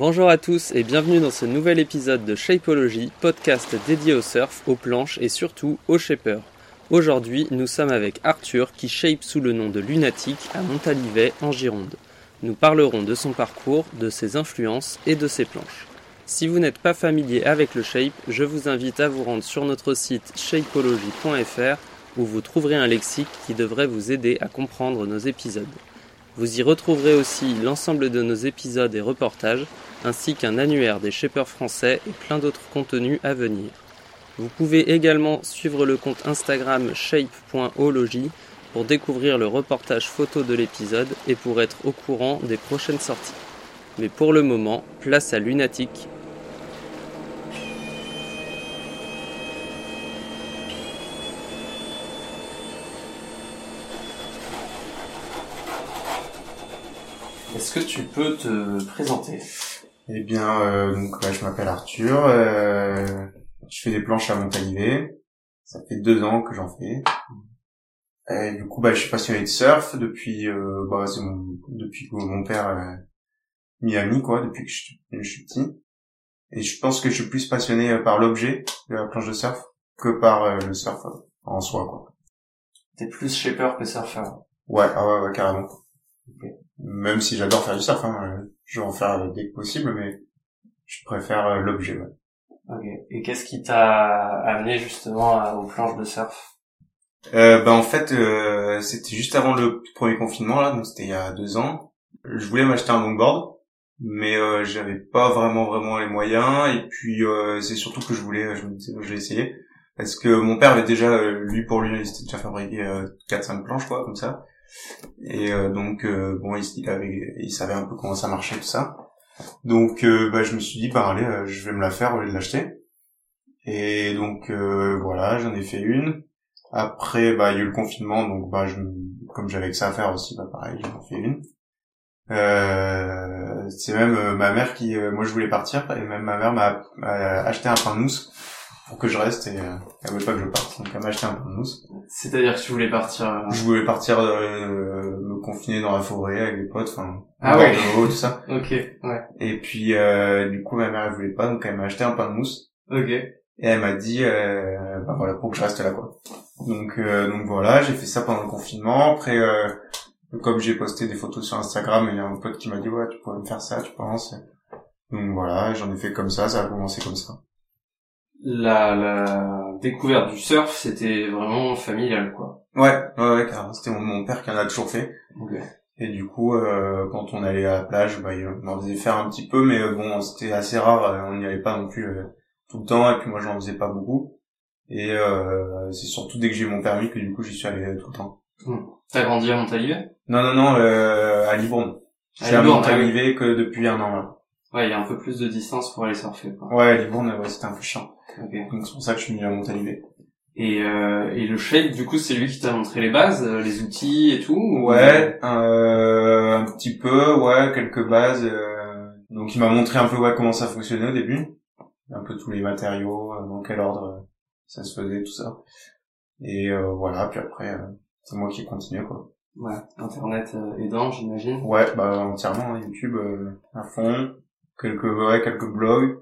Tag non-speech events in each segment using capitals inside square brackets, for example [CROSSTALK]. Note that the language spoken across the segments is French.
Bonjour à tous et bienvenue dans ce nouvel épisode de Shapeology, podcast dédié au surf, aux planches et surtout aux shapers. Aujourd'hui, nous sommes avec Arthur qui shape sous le nom de Lunatic à Montalivet en Gironde. Nous parlerons de son parcours, de ses influences et de ses planches. Si vous n'êtes pas familier avec le shape, je vous invite à vous rendre sur notre site shapeology.fr où vous trouverez un lexique qui devrait vous aider à comprendre nos épisodes. Vous y retrouverez aussi l'ensemble de nos épisodes et reportages, ainsi qu'un annuaire des shapers français et plein d'autres contenus à venir. Vous pouvez également suivre le compte Instagram shape.ology pour découvrir le reportage photo de l'épisode et pour être au courant des prochaines sorties. Mais pour le moment, place à Lunatic. Est-ce que tu peux te présenter? Eh bien, euh, donc je m'appelle Arthur. euh, je fais des planches à Montalivet. Ça fait deux ans que j'en fais. Et du coup, bah, je suis passionné de surf depuis, euh, bah, c'est mon, depuis que mon père euh, Miami, quoi, depuis que je, suis- je suis petit. Et je pense que je suis plus passionné euh, par l'objet de la planche de surf que par euh, le surf en soi, quoi. T'es plus shaper que surfer. Ouais, ah ouais, ouais, carrément. Même si j'adore faire du surf, hein, je vais en faire dès que possible, mais je préfère euh, l'objet, ouais. Ok. Et qu'est-ce qui t'a amené justement aux planches de surf? Euh, bah en fait, euh, c'était juste avant le premier confinement là, donc c'était il y a deux ans. Je voulais m'acheter un longboard, mais euh, j'avais pas vraiment vraiment les moyens. Et puis euh, c'est surtout que je voulais, je me disais, je vais essayer, parce que mon père avait déjà euh, lui pour lui, il s'était déjà fabriqué euh, quatre cinq planches quoi comme ça. Et euh, donc euh, bon, il, avait, il savait un peu comment ça marchait tout ça. Donc euh, bah je me suis dit bah allez, je vais me la faire au lieu de l'acheter. Et donc voilà, j'en ai fait une. Après, bah, il y a eu le confinement, donc bah, je, comme j'avais que ça à faire aussi, bah, pareil, j'en ai fait une. Euh, c'est même ma mère qui, euh, moi, je voulais partir, et même ma mère m'a m'a acheté un pain de mousse pour que je reste, et euh, elle voulait pas que je parte, donc elle m'a acheté un pain de mousse. C'est-à-dire que tu voulais partir. euh, Je voulais partir euh, me confiner dans la forêt avec les potes, enfin, Ah ouais. de l'eau, tout ça. [LAUGHS] Ok. Ouais. Et puis, euh, du coup, ma mère, elle voulait pas, donc elle m'a acheté un pain de mousse. Ok. Et elle m'a dit, euh, bah voilà, pour que je reste là, quoi. Donc, euh, donc voilà, j'ai fait ça pendant le confinement. Après, euh, comme j'ai posté des photos sur Instagram, il y a un pote qui m'a dit, ouais, tu pourrais me faire ça, tu penses? Donc voilà, j'en ai fait comme ça, ça a commencé comme ça. La, la découverte du surf, c'était vraiment familial, quoi. Ouais, ouais, ouais, carrément. C'était mon, mon père qui en a toujours fait. Ok. Et du coup, euh, quand on allait à la plage, bah, il m'en faisait faire un petit peu, mais bon, c'était assez rare, euh, on n'y allait pas non plus euh, tout le temps, et puis moi, j'en faisais pas beaucoup. Et euh, c'est surtout dès que j'ai mon permis que du coup, j'y suis allé euh, tout le temps. T'as grandi à Montalivet Non, non, non, euh, à Libourne. Je À suis à Libourne, Montalivet que depuis un an, là. Ouais, il y a un peu plus de distance pour aller surfer, quoi. Ouais, Libourne, ouais, c'était un peu chiant. Ok. Donc c'est pour ça que je suis venu à Montalivet. Et, euh, et le shape, du coup, c'est lui qui t'a montré les bases, euh, les outils et tout ou- Ouais, euh, un petit peu, ouais, quelques bases. euh, donc il m'a montré un peu ouais, comment ça fonctionnait au début. Un peu tous les matériaux, euh, dans quel ordre euh, ça se faisait, tout ça. Et euh, voilà, puis après, c'est moi qui ai continué, quoi. Ouais, Internet aidant, j'imagine. Ouais, bah entièrement, hein, YouTube euh, à fond, quelques ouais, quelques blogs.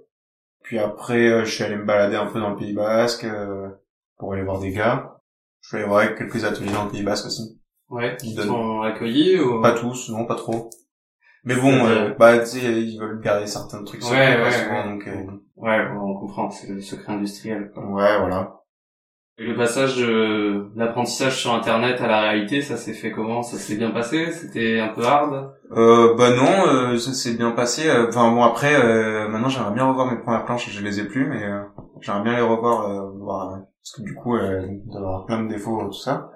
Puis après, euh, je suis allé me balader un peu dans le Pays Basque euh, pour aller voir des gars. Je suis allé voir quelques ateliers dans le Pays Basque aussi. Ouais, ils Ils donnent- t'ont accueilli ou... Pas tous, non, pas trop. Mais bon, euh, bah tu sais, ils veulent garder certains trucs Ouais, secrets, ouais, souvent, ouais. donc euh, Ouais, on comprend, c'est le secret industriel, quoi. ouais, voilà. Le passage de l'apprentissage sur Internet à la réalité, ça s'est fait comment? Ça s'est bien passé? C'était un peu hard? Euh, bah non, euh, ça s'est bien passé. euh, Enfin bon, après, euh, maintenant j'aimerais bien revoir mes premières planches, je les ai plus, mais euh, j'aimerais bien les revoir, euh, voir, euh, parce que du coup, euh, il doit y avoir plein de défauts, tout ça.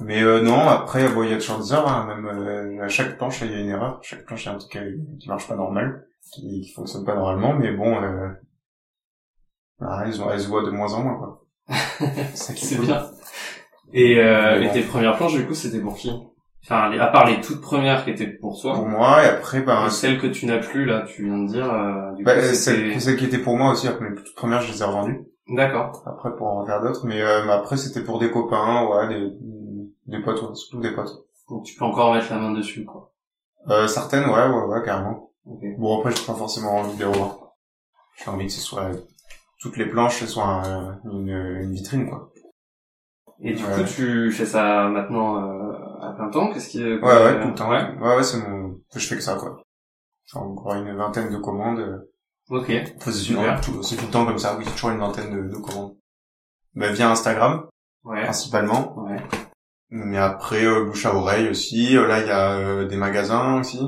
Mais non, après, bon, il y a toujours des erreurs, hein, même à chaque planche, il y a une erreur. Chaque planche, il y a un truc qui marche pas normal, qui, qui fonctionne pas normalement, mais bon, euh, ah, ils ont, elles se voient de moins en moins, quoi. C'est ça [LAUGHS] qui est C'est cool. bien. Et, euh, et tes premières planches, du coup, c'était pour qui? Enfin, les- à part les toutes premières qui étaient pour toi, Pour moi, et après, et celles que tu n'as plus, là, tu viens de dire, euh, du bah, coup, euh, c'était... celle, celle qui était pour moi aussi, après les toutes premières, je les ai revendues. D'accord. Après, pour en faire d'autres, mais, euh, après, c'était pour des copains, ouais, des, des potes, ouais, surtout des potes. Donc tu peux encore mettre la main dessus, quoi. Euh, certaines, ouais, ouais, ouais, carrément. Bon après j'ai pas forcément envie de les revoir. J'ai envie que ce soit toutes les planches soient un- une, une vitrine quoi. Et du Ouais. coup, tu fais ça maintenant euh, à plein temps Qu'est-ce qui Ouais ouais tout le temps. Ouais. Ouais ouais, c'est mon je fais que ça quoi. J'ai encore une vingtaine de commandes. euh, Ok. Enfin, c'est Super. tout, c'est tout le temps comme ça, oui, toujours une vingtaine de, de commandes. Bah, via Instagram, Ouais. principalement. Ouais. Mais après, euh, bouche à oreille aussi. Euh, là, il y a euh, des magasins aussi.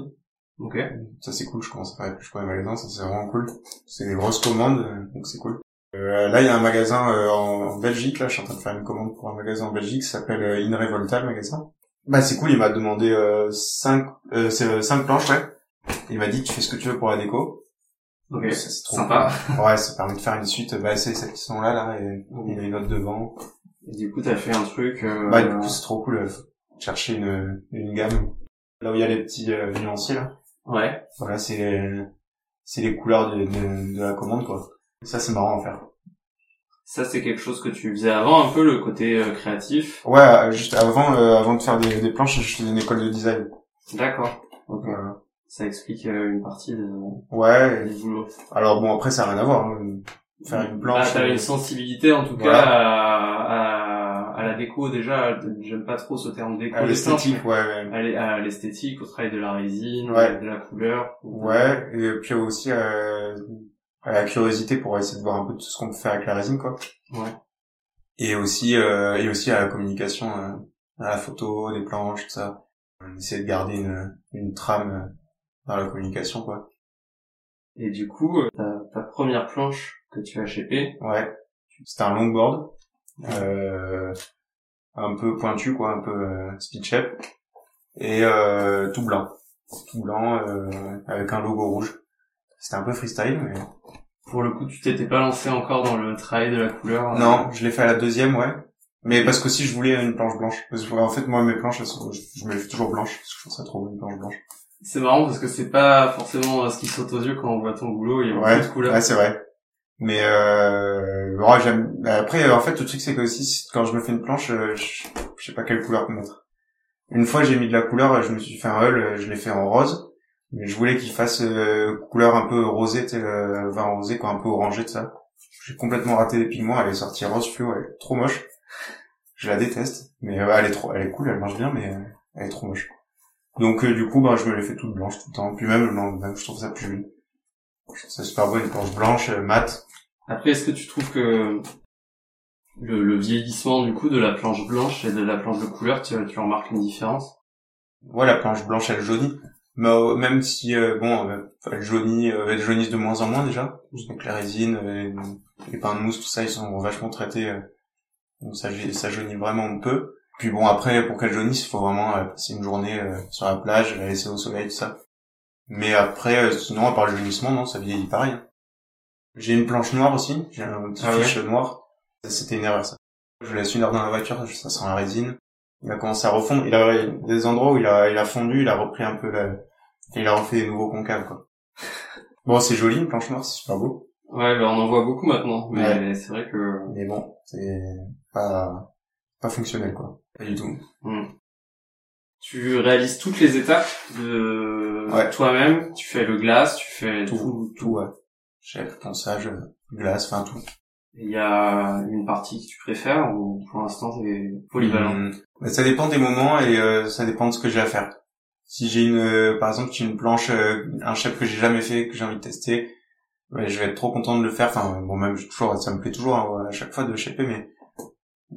Ok. Ça, c'est cool, je commence à faire plus pour les magasins, ça, c'est vraiment cool. C'est des grosses commandes, euh, donc c'est cool. Euh, là, il y a un magasin euh, en Belgique, là, je suis en train de faire une commande pour un magasin en Belgique, ça s'appelle euh, In Revolta, le magasin. Bah, c'est cool, il m'a demandé euh, cinq, euh, euh, cinq planches, ouais. Il m'a dit, tu fais ce que tu veux pour la déco. Ok. C'est trop Sympa. cool. Ouais, ça permet de faire une suite. Bah, c'est celles qui sont là, là, et il y en a une autre devant. Et du coup, t'as fait un truc. Euh... Bah, du coup, c'est trop cool, chercher une, une gamme. Là où il y a les petits euh, nuanciers, là. Ouais. Voilà, c'est les, c'est les couleurs de, de, de la commande, quoi. Ça, c'est marrant à faire. Ça, c'est quelque chose que tu faisais avant, un peu le côté euh, créatif? Ouais, euh, juste avant, euh, avant de faire des, des planches, je faisais une école de design. D'accord. Ok. Voilà. Ça explique euh, une partie de, Ouais. du boulot. Alors bon, après, ça n'a rien à voir. hein. Faire une Bah, planche. t'avais euh, une sensibilité en tout Voilà. cas à, à, à la déco déjà. J'aime pas trop ce terme déco. à l'esthétique, ouais. ouais. à l'esthétique, au travail de la résine, Ouais. de la couleur. Ouais, et puis aussi euh, à la curiosité pour essayer de voir un peu tout ce qu'on peut faire avec la résine, quoi. Ouais. Et aussi, euh, et aussi à la communication, euh, à la photo, des planches, tout ça. On essaie de garder une, une trame euh, dans la communication, quoi. Et du coup, ta, ta première planche que tu as shapée, Ouais. C'était un longboard, euh, un peu pointu, quoi, un peu euh, speed shape, et euh, tout blanc. Tout blanc, euh, avec un logo rouge. C'était un peu freestyle, mais... pour le coup, tu t'étais pas lancé encore dans le travail de la couleur. euh, Non, je l'ai fait à la deuxième, ouais. Mais parce qu'aussi je voulais une planche blanche. Parce que en fait moi mes planches elles sont, je, je me les fais toujours blanches parce que je trouve ça trop beau une planche blanche. C'est marrant parce que c'est pas forcément euh, ce qui saute aux yeux quand on voit ton boulot. Il y a Ouais, beaucoup de couleurs. ouais c'est vrai. Mais euh, ouais, j'aime. Après en fait le truc c'est que aussi quand je me fais une planche, euh, je, je sais pas quelle couleur mettre. Une fois j'ai mis de la couleur, je me suis fait un hull, euh, je l'ai fait en rose. Mais je voulais qu'il fasse euh, couleur un peu rosée, tu sais, le vin rosé, quoi, un peu orangé de ça. J'ai complètement raté les pigments, elle est sortie rose fluo, elle est trop moche. Je la déteste, mais euh, elle est trop, elle est cool, elle marche bien, mais euh, elle est trop moche. Donc euh, du coup, bah je me l'ai fait toute blanche tout le temps. Puis même, non, même je trouve ça plus joli. Je trouve ça super beau, une planche blanche, euh, mate. Après, est-ce que tu trouves que le, le vieillissement du coup de la planche blanche et de la planche de couleur, tu, tu remarques une différence? Ouais, la planche blanche, elle jaunit. Mais euh, même si, euh, bon, euh, elle jaunit, euh, elle jaunisse de moins en moins déjà. Donc la résine, euh, les pains de mousse, tout ça, ils sont vachement traités. euh, donc ça, ja- ça jaunit vraiment peu. Puis bon, après, pour qu'elle jaunisse, il faut vraiment passer une journée sur la plage, la laisser au soleil, tout ça. Mais après, sinon, à part le jaunissement, non, ça vieillit pareil. J'ai une planche noire aussi, j'ai un petit Ah ouais fiche noir. C'était une erreur, ça. Je laisse une heure dans la voiture, ça sent la résine. Il a commencé à refondre. Il a des endroits où il a, il a fondu, il a repris un peu la, il a refait des nouveaux concaves, quoi. [LAUGHS] Bon, c'est joli, une planche noire, c'est super beau. Ouais, bah, on en voit beaucoup maintenant, mais Ouais. c'est vrai que Mais bon, c'est pas, pas fonctionnel, quoi. Pas du tout. hmm. tu réalises toutes les étapes de Ouais. toi-même. Tu fais le glace, tu fais tout. Tout, tout, ouais. Chef, ponçage, euh, glace, enfin tout. Il y a une partie que tu préfères ou pour l'instant c'est polyvalent? Mais ça dépend des moments et euh, ça dépend de ce que j'ai à faire. Si j'ai une, euh, par exemple, j'ai une planche, euh, un chef que j'ai jamais fait, que j'ai envie de tester, ouais, je vais être trop content de le faire. Enfin, bon, même toujours, ça me plaît toujours hein, à chaque fois de shaper, mais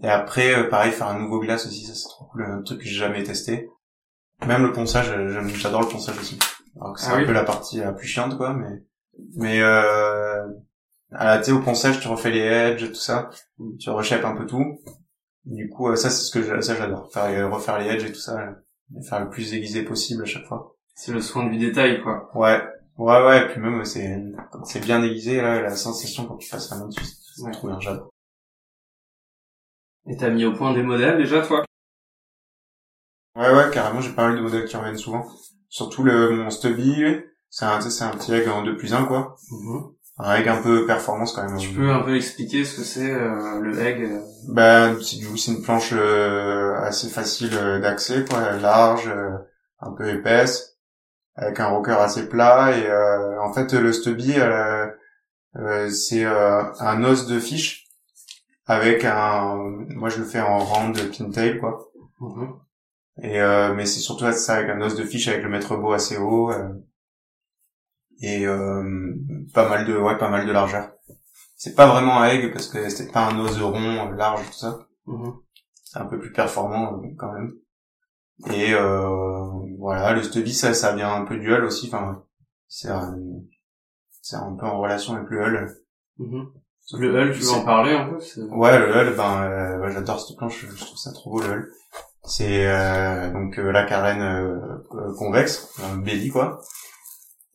et après, euh, pareil, faire un nouveau glace aussi, ça c'est trop cool, un truc que j'ai jamais testé. Même le ponçage, euh, j'adore le ponçage aussi. Alors que c'est Ah un oui. peu la partie la plus chiante, quoi, mais mais euh, à la thé au ponçage, tu refais les edges, tout ça, tu reshapes un peu tout. Du coup, euh, ça c'est ce que ça j'adore, faire refaire les edges et tout ça, euh, et faire le plus aiguisé possible à chaque fois. C'est le soin du détail, quoi. Ouais, ouais, ouais. Et puis même, c'est c'est bien aiguisé là, la sensation quand tu passes la main dessus, c'est Ouais. trop bien, j'adore. Et t'as mis au point des modèles déjà, toi? Ouais, ouais, carrément, j'ai pas mal de modèles qui reviennent souvent. Surtout le mon Stubby, c'est un, c'est un petit egg en 2 plus 1 quoi. Un egg un peu performance quand même. Tu peux un peu expliquer ce que c'est euh, le egg euh, Ben, c'est du coup, c'est une planche euh, assez facile euh, d'accès, quoi, large, euh, un peu épaisse. avec un rocker assez plat et en fait le stubby c'est un os de fiche avec un moi je le fais en round pintail quoi mhm. et euh, mais c'est surtout ça avec un os de fiche avec le maître beau assez haut euh, et euh, pas mal de ouais pas mal de largeur c'est pas vraiment un egg parce que c'est pas un os rond large tout ça mhm. c'est un peu plus performant quand même et voilà le stubby ça ça vient un peu du hull aussi enfin c'est un, c'est un peu en relation avec le hull mhm. Le Hull, tu veux en parler un peu Ouais, le Hull, ben, euh, j'adore cette planche, je trouve ça trop beau le Hull. C'est euh, donc euh, la carène euh, convexe, un belly quoi,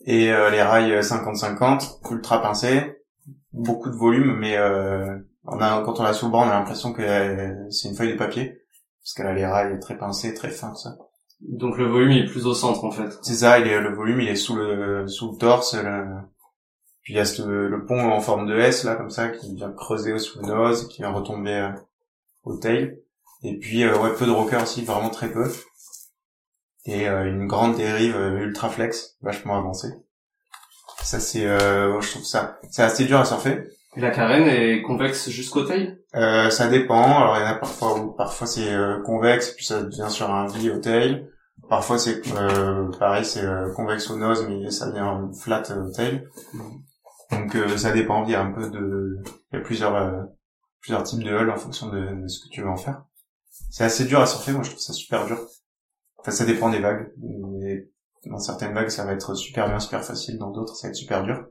et les rails 50-50, ultra pincés, beaucoup de volume, mais on a quand on l'a sous le bras, on a l'impression que c'est une feuille de papier, parce qu'elle a les rails très pincés, très fins, ça. Donc le volume est plus au centre en fait. C'est ça, il est, le volume il est sous le sous le torse, le, puis il y a ce, le pont en forme de S là comme ça qui vient creuser sous le nose, qui vient retomber euh, au tail. Et puis euh, ouais peu de rocker aussi, vraiment très peu. Et euh, une grande dérive ultra flex, vachement avancée. Ça c'est, je trouve ça, c'est assez dur à surfer. Et la carène est convexe jusqu'au tail euh, Ça dépend. Alors il y en a parfois où parfois c'est convexe puis ça devient sur un V au tail. Parfois c'est pareil, c'est convexe au nose mais ça devient flat au tail. Donc euh, ça dépend, il y a un peu de, il y a plusieurs euh, plusieurs types de hull en fonction de, ce que tu veux en faire. C'est assez dur à surfer, moi je trouve ça super dur. Enfin ça dépend des vagues. dans certaines vagues ça va être super bien, super facile, dans d'autres ça va être super dur.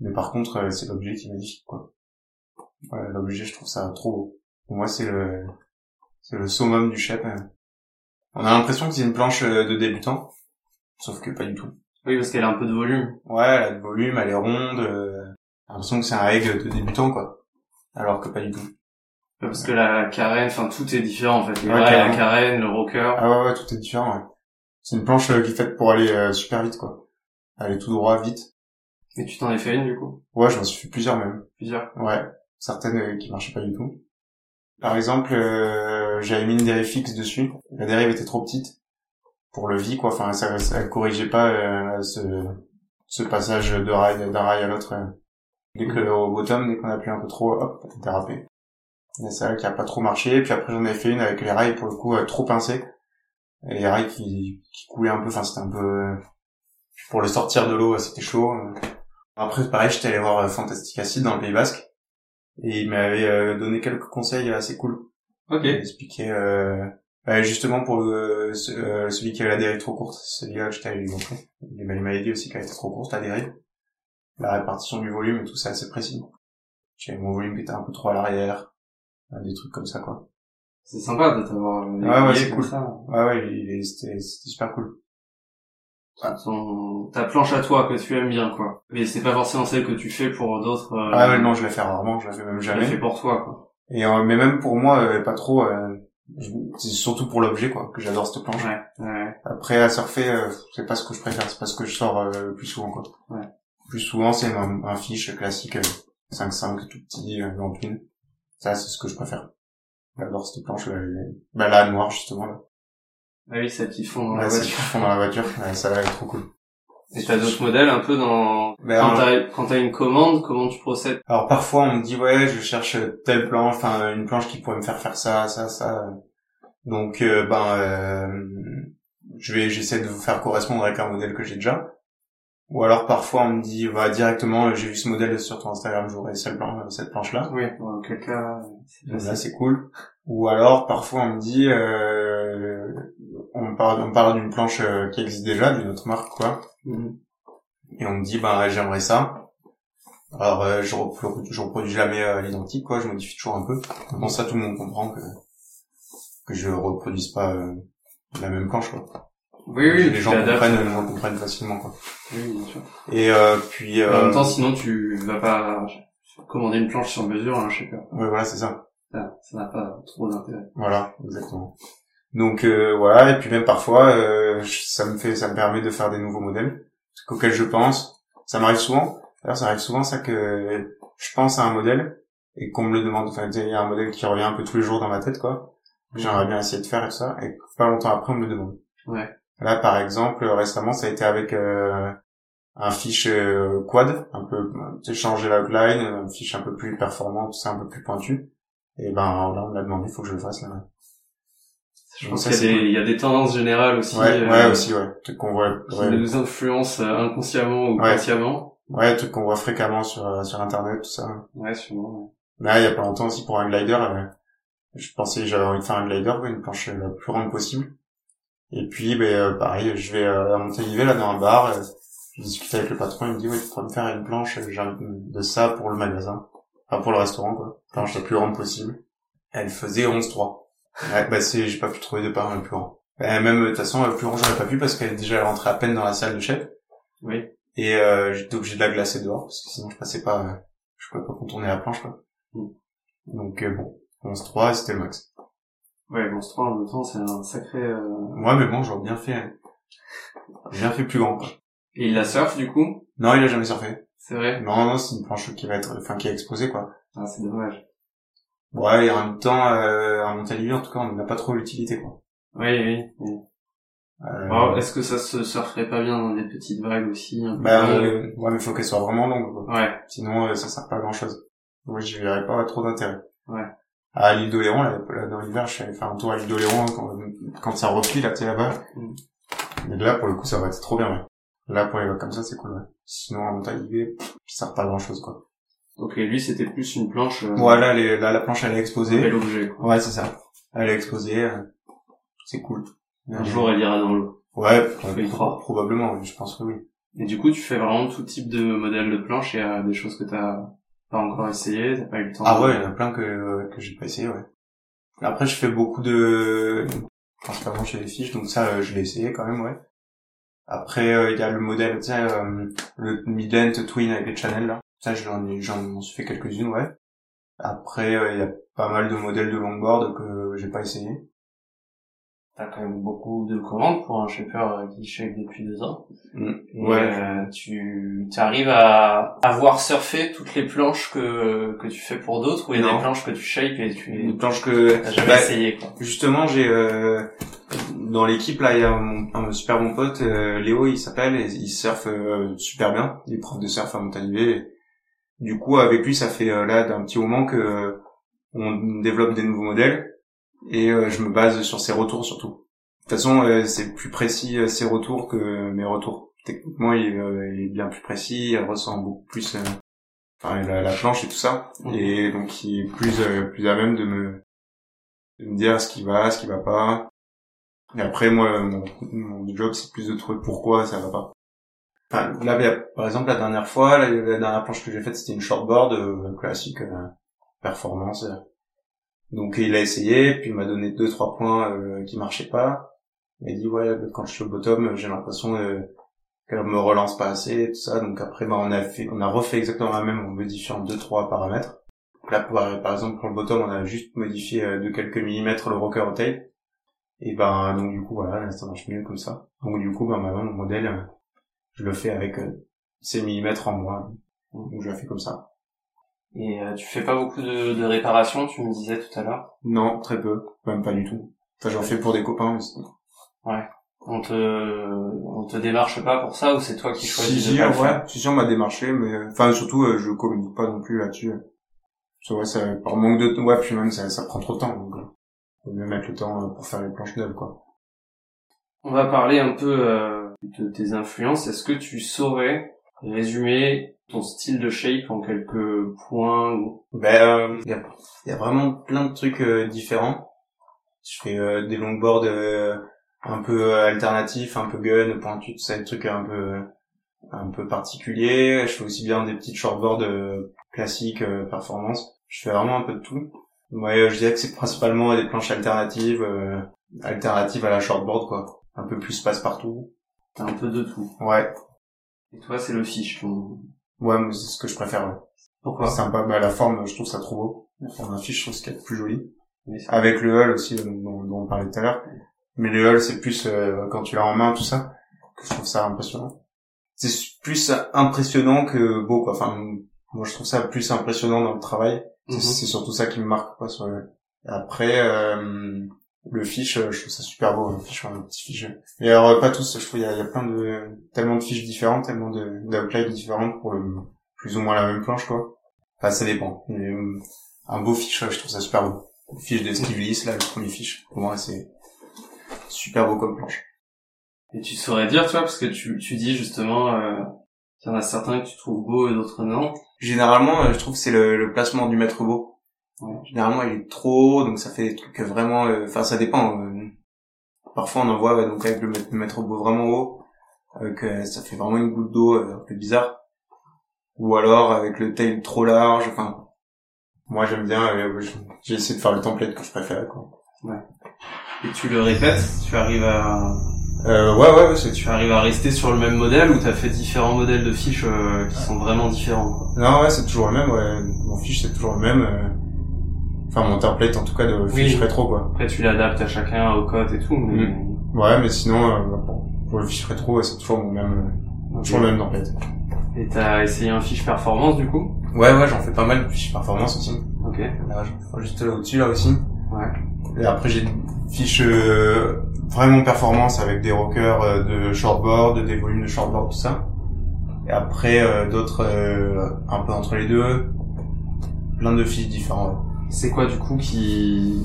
Mais par contre euh, c'est l'objet qui est magnifique quoi. Voilà, l'objet je trouve ça trop beau. Pour moi c'est le c'est le summum du chef. On a l'impression que c'est une planche de débutant, sauf que pas du tout. Oui, parce qu'elle a un peu de volume. Ouais, elle a de volume, elle est ronde. Euh, l'impression que c'est un egg de débutant, quoi. Alors que pas du tout. Parce que la carène, enfin tout est différent en fait. Les la carène, le rocker. Ah ouais, ouais, tout est différent. Ouais. C'est une planche euh, qui est faite pour aller euh, super vite, quoi. Aller tout droit, vite. Et tu t'en es fait une du coup? Ouais, j'en suis fait plusieurs même. Plusieurs? Ouais, certaines euh, qui marchaient pas du tout. Par exemple, j'avais mis une dérive fixe dessus. La dérive était trop petite pour le vie quoi enfin ça, ça corrigeait pas euh, ce, ce passage de rail d'un rail à l'autre euh. dès que au bottom dès qu'on appuie un peu trop hop dérapé c'est vrai qui a pas trop marché. Puis après j'en ai fait une avec les rails pour le coup euh, trop pincés et les rails qui, qui coulaient un peu enfin c'était un peu pour le sortir de l'eau c'était chaud après pareil j'étais allé voir Fantastic Acid dans le Pays Basque. Et il m'avait donné quelques conseils assez cool. Ok. Il expliquait euh, justement pour le, euh, celui qui avait la dérive trop courte, celui-là je t'avais montré. Il m'avait dit aussi qu'elle était trop courte la dérive. La répartition du volume et tout c'est assez précis. J'avais mon volume qui était un peu trop à l'arrière, euh, des trucs comme ça quoi. C'est sympa de t'avoir ouais, ouais, c'est cool. Ça. Ouais ouais, c'était super cool. ta planche à toi que tu aimes bien quoi. Mais c'est pas forcément celle que tu fais pour d'autres. Ah ouais non, je la fais rarement, je la fais même jamais. Je la fais pour toi quoi. Et mais même pour moi, pas trop c'est surtout pour l'objet quoi que j'adore cette planche ouais, ouais. après à surfer euh, c'est pas ce que je préfère c'est pas ce que je sors euh, le plus souvent quoi ouais. plus souvent c'est un, un, fiche classique 5-5 euh, tout petit euh, en ça c'est ce que je préfère. J'adore cette planche là, bah là noire justement là. Ah oui celle qui fond dans la voiture. fond dans la voiture. Ça va être trop cool. Et t'as d'autres modèles un peu dans ben, quand t'as quand t'as une commande comment tu procèdes? Alors parfois on me dit ouais je cherche telle planche enfin une planche qui pourrait me faire faire ça ça ça. Donc euh, ben euh, je vais j'essaie de vous faire correspondre avec un modèle que j'ai déjà ou alors parfois on me dit bah directement j'ai vu ce modèle sur ton Instagram j'aurais cette planche cette planche là oui dans quel cas là c'est cool ou alors parfois on me dit euh, on parle on parle d'une planche qui existe déjà d'une autre marque quoi Mhm. Et on me dit, bah, j'aimerais ça. Alors, euh, je, reproduis, je reproduis jamais euh, l'identique, quoi. Je modifie toujours un peu. Bon, ça, tout le monde comprend que que je reproduise pas euh, la même planche, quoi. Oui, oui. Les gens comprennent, les gens comprennent facilement, quoi. Oui, bien sûr. Et euh, puis. En même temps, sinon, tu vas pas commander une planche sur mesure, hein, je sais pas. Oui, voilà, c'est ça. Ça, ça n'a pas trop d'intérêt. Voilà, exactement. Donc euh, voilà, et puis même parfois, euh, ça me fait, ça me permet de faire des nouveaux modèles auxquels je pense. Ça m'arrive souvent. Alors ça arrive souvent ça que je pense à un modèle et qu'on me le demande. Enfin, il y a un modèle qui revient un peu tous les jours dans ma tête, quoi. J'aimerais bien essayer de faire et tout ça. Et pas longtemps après, on me le demande. Ouais. Là, par exemple, récemment, ça a été avec euh, un fiche euh, quad, un peu, tu sais, changer l'outline, un fiche un peu plus performant, tout ça, un peu plus pointu. Et ben là, on m'a demandé, il faut que je le fasse là. Je pense qu'il y, a des, il y a des tendances générales aussi. Ouais, euh, ouais, aussi, ouais. Trucs qu'on voit, qui ouais, nous influencent euh, inconsciemment ou Ouais. consciemment. ouais, trucs qu'on voit fréquemment sur sur internet, tout ça. Ouais, sûrement. Là, il y a pas longtemps aussi pour un glider, je pensais j'avais envie de faire un glider, une planche la plus grande possible. Et puis, ben, euh, pareil, je vais euh, à Montalivet, là, dans un bar, euh, je discute avec le patron, il me dit, ouais, tu pourrais me faire une planche de ça pour le magasin. Enfin, pour le restaurant, quoi. Planche la plus grande possible. Elle faisait 11,3. Ouais, bah, c'est, j'ai pas pu trouver de le plus grand. Euh, même, de toute façon, plus grand, j'aurais pas pu parce qu'elle déjà elle rentrait à peine dans la salle de chef. Oui. Et, euh, j'étais obligé de la glacer dehors parce que sinon je passais pas, euh, je pouvais pas contourner la planche, quoi. Mm. Donc, euh, bon. 11,3, c'était le max. Ouais, bon, ce 3 en même temps, c'est un sacré... euh, Ouais, mais bon, j'aurais bien fait, hein. Bien fait plus grand, quoi. Et il la surfe, du coup? Non, il a jamais surfé. C'est vrai? Non, non, c'est une planche qui va être, enfin, qui est exposée, quoi. Ah, c'est dommage. Ouais, et en même temps, euh, à Montalivet, en tout cas, on n'a pas trop l'utilité, quoi. Oui, oui. oui. Euh, est-ce que ça se surferait pas bien dans des petites vagues aussi un peu bah, longues euh, ouais, mais faut qu'elle soit vraiment longue, quoi. Ouais, Sinon, euh, ça sert pas à grand chose. Moi, j'y verrais pas trop d'intérêt. Ouais. À l'île d'Oléron, là, dans l'hiver, je suis allé faire un tour à l'île d'Oléron quand, quand ça replie, là, tu sais, là-bas. Mm. Mais là, pour le coup, ça va être trop bien, ouais. Là, pour les vagues comme ça, c'est cool, ouais. Sinon, à Montalivet, pff, ça sert pas à grand chose, quoi. Ok, lui, c'était plus une planche... Euh, Voilà, les, là, la planche, elle est exposée. bel objet, quoi. Ouais, c'est ça. Elle est exposée, euh, c'est cool. Un jour, elle ira dans l'eau. Ouais, pro- probablement, je pense que oui. Et du coup, tu fais vraiment tout type de modèle de planche. Il a des choses que t'as pas encore essayé, t'as pas eu le temps. Ah ouais, il y en a plein que, euh, que j'ai pas essayé, ouais. Après, je fais beaucoup de, principalement chez les fiches, donc ça, euh, je l'ai essayé quand même, ouais. Après, euh, il y a le modèle, tu sais, euh, le Midland Twin avec les channels, là. Ça, j'en ai, j'en suis fait quelques-unes, ouais. Après, euh, il y a pas mal de modèles de longboard que j'ai pas essayé. T'as quand même beaucoup de commandes pour un shaper euh, qui shape depuis deux ans. Mm. Et Ouais. euh, tu arrives à avoir surfé toutes les planches que que tu fais pour d'autres ou il y a des planches que tu shapes et tu Une planche que, t'as jamais bah, essayé quoi. Justement, j'ai euh, dans l'équipe là, il y a mon, un super bon pote, euh, Léo, il s'appelle, et il surfe super bien. Il est prof de surf à Montalivet. Du coup, avec lui, ça fait là d'un petit moment que euh, on développe des nouveaux modèles et euh, je me base sur ses retours surtout. De toute façon, euh, c'est plus précis euh, ses retours que mes retours. Techniquement, il, est, euh, il est bien plus précis, il ressent beaucoup plus, euh, enfin la, la planche et tout ça, Mhm. et donc il est plus euh, plus à même de me de me dire ce qui va, ce qui va pas. Et après, moi, mon, mon job, c'est plus de trouver pourquoi ça va pas. Enfin, là, par exemple, la dernière fois, la, la dernière planche que j'ai faite, c'était une shortboard euh, classique, euh, performance. Euh. Donc, il a essayé, puis il m'a donné deux, trois points euh, qui marchaient pas. Il m'a dit, ouais, quand je suis au bottom, euh, j'ai l'impression euh, qu'elle me relance pas assez, tout ça. Donc après, bah, on a fait, on a refait exactement la même en modifiant deux, trois paramètres. Là, par, par exemple, pour le bottom, on a juste modifié euh, de quelques millimètres le rocker au tape. Et ben, donc du coup, voilà, là, ça marche mieux comme ça. Donc du coup, ben, maintenant, mon modèle, euh, je le fais avec euh, ces millimètres en moins. Donc je le fais comme ça. Et euh, tu fais pas beaucoup de, de réparations, tu me disais tout à l'heure? Non, très peu. Même pas du tout. Enfin, j'en fais pour des copains, mais c'est... On te on te démarche pas pour ça ou c'est toi qui Si, choisis si, de pas le ouais. faire? Si, si, on m'a démarché, mais... Enfin, surtout, euh, je communique pas non plus là-dessus. C'est vrai, ça, par manque de temps, ouais, puis même, ça, ça prend trop de temps, donc... Euh, faut mieux mettre le temps euh, pour faire les planches neuves, quoi. On va parler un peu euh, de tes influences. Est-ce que tu saurais résumer ton style de shape en quelques points ou- Ben, il y, a, y a vraiment plein de trucs euh, différents. Je fais euh, des longboards euh, un peu euh, alternatifs, un peu gun, pointus, tout ça, des trucs un peu un peu particuliers. Je fais aussi bien des petites shortboards euh, classiques, euh, performance. Je fais vraiment un peu de tout. Ouais, euh, je dirais que c'est principalement des planches alternatives, euh, alternatives à la shortboard, quoi. Un peu plus passe-partout. T'as un peu de tout. Ouais, Et toi, c'est le fiche. ton- ouais, mais c'est ce que je préfère. Ouais. Pourquoi C'est sympa, bah, la forme, je trouve ça trop beau. La forme d'un fiche, je trouve ce qu'il y a de plus joli. Avec le hull aussi dont, dont- on parlait tout à l'heure. Mais le hull c'est plus euh, quand tu l'as en main tout ça que je trouve ça impressionnant. C'est plus impressionnant que beau quoi. Enfin moi je trouve ça plus impressionnant dans le travail. C'est Mhm. surtout ça qui me marque quoi sur le... Après euh, le fiche, euh, je trouve ça super beau, un fiche, un petit fiche. Et alors, euh, pas tous, je trouve, il y a, il y a plein de, tellement de fiches différentes, tellement de, d'outlines différentes pour le, plus ou moins la même planche, quoi. Enfin, ça dépend. Mais, euh, un beau fiche, je trouve ça super beau. Le fiche de Steve Lillis, là, le premier fiche, pour moi, c'est super beau comme planche. Et tu saurais dire, tu vois, parce que tu, tu dis justement, euh, qu'il y en a certains que tu trouves beaux et d'autres non. Généralement, euh, je trouve que c'est le, le placement du maître beau. Ouais. Généralement, il est trop haut, donc ça fait des trucs vraiment... euh, Enfin, ça dépend. euh, parfois, on en voit ouais, donc avec le le maître beau vraiment haut, avec, euh, ça fait vraiment une goutte d'eau euh, un peu bizarre. Ou alors avec le tail trop large. Enfin, moi, j'aime bien... J'ai essayé de faire le template que je préférais, quoi. Et tu le répètes, tu arrives à, Euh, ouais, ouais, ouais, c'est... tu arrives à rester sur le même modèle ou t'as fait différents modèles de fiches euh, qui sont vraiment différents, quoi? Non, ouais, c'est toujours le même, ouais. Mon fiche, c'est toujours le même. euh. Enfin, mon template, en tout cas, de Oui. fiche rétro, quoi. Après, tu l'adaptes à chacun, au code et tout, mais... Ouais, mais sinon, euh, pour, pour le fiche rétro, c'est toujours mon même, euh, Ok. toujours le même template. Et t'as essayé un fiche performance, du coup? Ouais, ouais, j'en fais pas mal de fiches performance aussi. Ok. Là, juste là au-dessus, là aussi. Ouais. Et après, j'ai une fiche euh, vraiment performance avec des rockers euh, de shortboard, des volumes de shortboard, tout ça. Et après, euh, d'autres euh, un peu entre les deux. Plein de fiches différentes. C'est quoi, du coup, qui...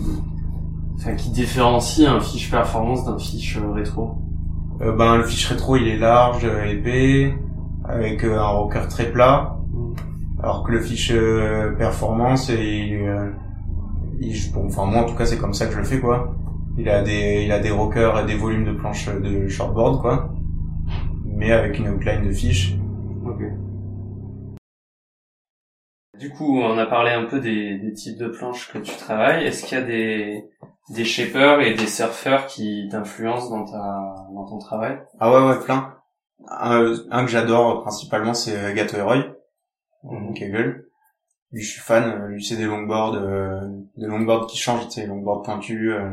Enfin, qui différencie un fiche performance d'un fiche euh, rétro? Euh, ben, le fiche rétro, il est large, euh, épais, avec un rocker très plat. Alors que le fiche performance, il, il- bon, enfin moi en tout cas c'est comme ça que je le fais quoi. Il a des, il a des rockers et des volumes de planches de shortboard quoi, mais avec une outline de fiche. Ok. Du coup, on a parlé un peu des, des types de planches que tu travailles. Est-ce qu'il y a des, des shapers et des surfeurs qui t'influencent dans ta, dans ton travail? Ah ouais ouais plein. Un, un que j'adore principalement c'est euh, Gato Roy, Kegel. Lui je suis fan, euh, lui c'est des longboards, euh, des longboards qui changent, tu sais, longboards pointus, euh,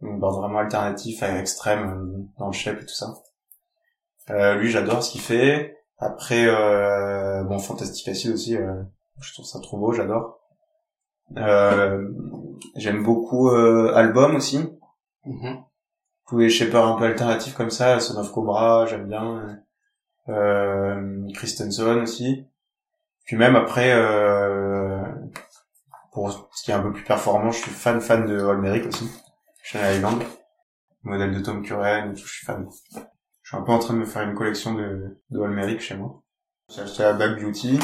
longboards vraiment alternatifs, euh, extrêmes euh, dans le shape et tout ça. Euh, lui j'adore ce qu'il fait. Après euh, bon Fantastic Acid aussi, je trouve ça trop beau, j'adore. Euh, J'aime beaucoup euh, Album aussi. Mhm. Tous les shapers un peu alternatifs comme ça, Son of Cobra, j'aime bien. Euh, Christensen aussi. Puis même après, euh, pour ce qui est un peu plus performant, je suis fan fan de Holmeric aussi. Channel Island. Modèle de Tom Curran et tout, je suis fan. Je suis un peu en train de me faire une collection de, de Holmeric chez moi. J'ai acheté la Back Beauty.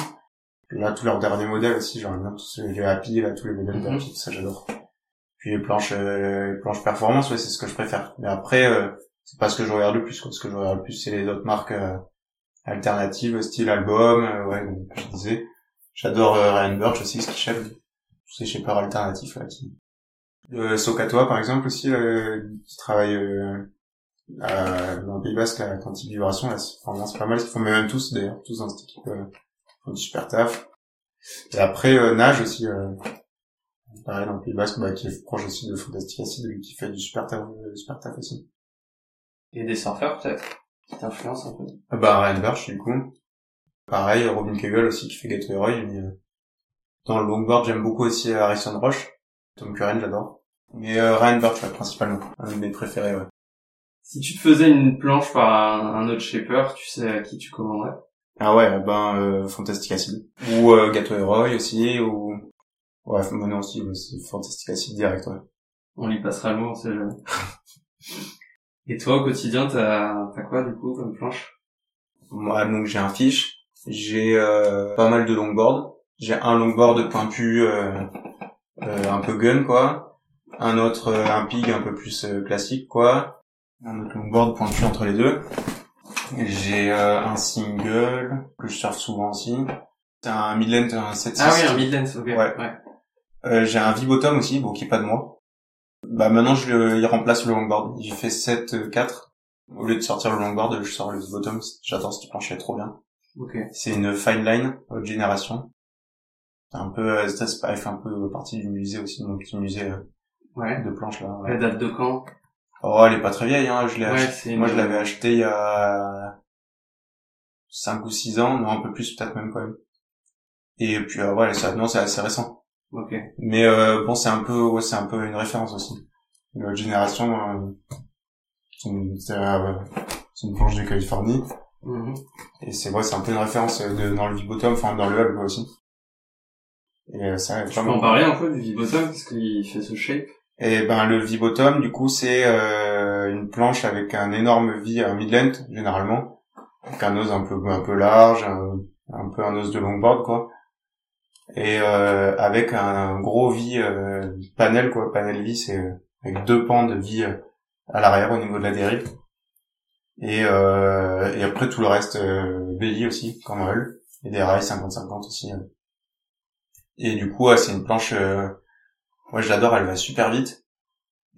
Là, tous leurs derniers modèles aussi, j'aimerais bien tous les Happy, là, tous les modèles de Mhm. Happy, tout ça j'adore. Puis les planches, euh, les planches performance, ouais, c'est ce que je préfère. Mais après, euh, c'est pas ce que je regarde le plus, quoi. Ce que je regarde le plus, c'est les autres marques euh, alternatives, style album, euh, ouais, comme je disais. J'adore euh, Ryan Birch aussi, chef, tous ces shapers alternatifs, là, qui... Euh, Sokatoa, par exemple, aussi, euh, qui travaille euh, à- dans le Pays Basque, là, avec anti-vibration, là, c'est vraiment, pas mal, ils font mais même tous, d'ailleurs, tous dans cette du super taf. Et après, euh, Nage aussi, euh, pareil, dans le Pays Basque, bah, qui est proche aussi de Fantastic Acid, lui, qui fait du super taf, euh, super taf aussi. Et des surfeurs, peut-être Qui t'influencent un peu Ah Bah, Ryan Birch, du coup. Pareil, Robin Kegel aussi, qui fait Gateway Roy, mais, euh, dans le longboard, j'aime beaucoup aussi euh, Harrison Roche. Tom Curran, j'adore. Mais, euh, Ryan Birch, ouais, principalement. Un de mes préférés, ouais. Si tu te faisais une planche par un, un autre shaper, tu sais à qui tu commanderais? Ah ouais, ben, euh, Fantastic Acid. Ou, euh, Gateway Roy aussi, ou, ouais, non aussi, ouais, c'est Fantastic Acid direct, ouais. On lui passera le mot, on sait jamais. [LAUGHS] Et toi, au quotidien, t'as t'as quoi, du coup, comme planche? Moi, donc, j'ai un fiche. J'ai, euh, pas mal de longboard. J'ai un longboard pointu, euh, euh, un peu gun, quoi. Un autre, euh, un pig un peu plus euh, classique, quoi. Un autre longboard pointu entre les deux. J'ai euh, un single que je surfe souvent aussi. C'est un midland, un 7 Ah oui, un midlens, ok. Ouais. Euh, j'ai un V-bottom aussi, bon, qui est pas de moi. Bah maintenant, je le, il remplace le longboard. Il fait 7-4. Au lieu de sortir le longboard, je sors le V-bottom. J'adore cette planche, elle est trop bien. Ok. C'est une fine line, haute génération. C'est un peu, euh, ça, c'est pas- elle fait un peu partie du musée aussi, de mon petit musée euh, Ouais. de planches là. Elle date de quand? Oh, elle est pas très vieille, hein. Je l'ai Ouais, c'est Moi, je l'avais acheté il y a 5 ou 6 ans, non, un peu plus peut-être même quand même. Et puis, euh, ouais, ça, non, c'est assez récent. Ok. Mais euh, bon, c'est un peu, ouais, c'est un peu une référence aussi. une autre génération. euh, c'est une, planche de Californie. Mhm. Et c'est ouais, c'est un peu une référence euh, de, dans le V-bottom, enfin dans le hub aussi. Et euh, ça, Tu peux en parler un peu du V-bottom Qu'est-ce qu'il fait ce shape? Et ben le V-bottom, du coup, c'est euh, une planche avec un énorme V, un mid-length généralement, avec un os un peu un peu large, un, peu un os de longboard quoi, et euh, avec un, gros V euh, panel quoi, panel V, c'est euh, avec deux pans de V euh, à l'arrière au niveau de la dérive. Et, et après tout le reste BI aussi, comme Hull, et des rails 50-50 aussi. euh. Et du coup, c'est une planche, moi je l'adore, elle va super vite.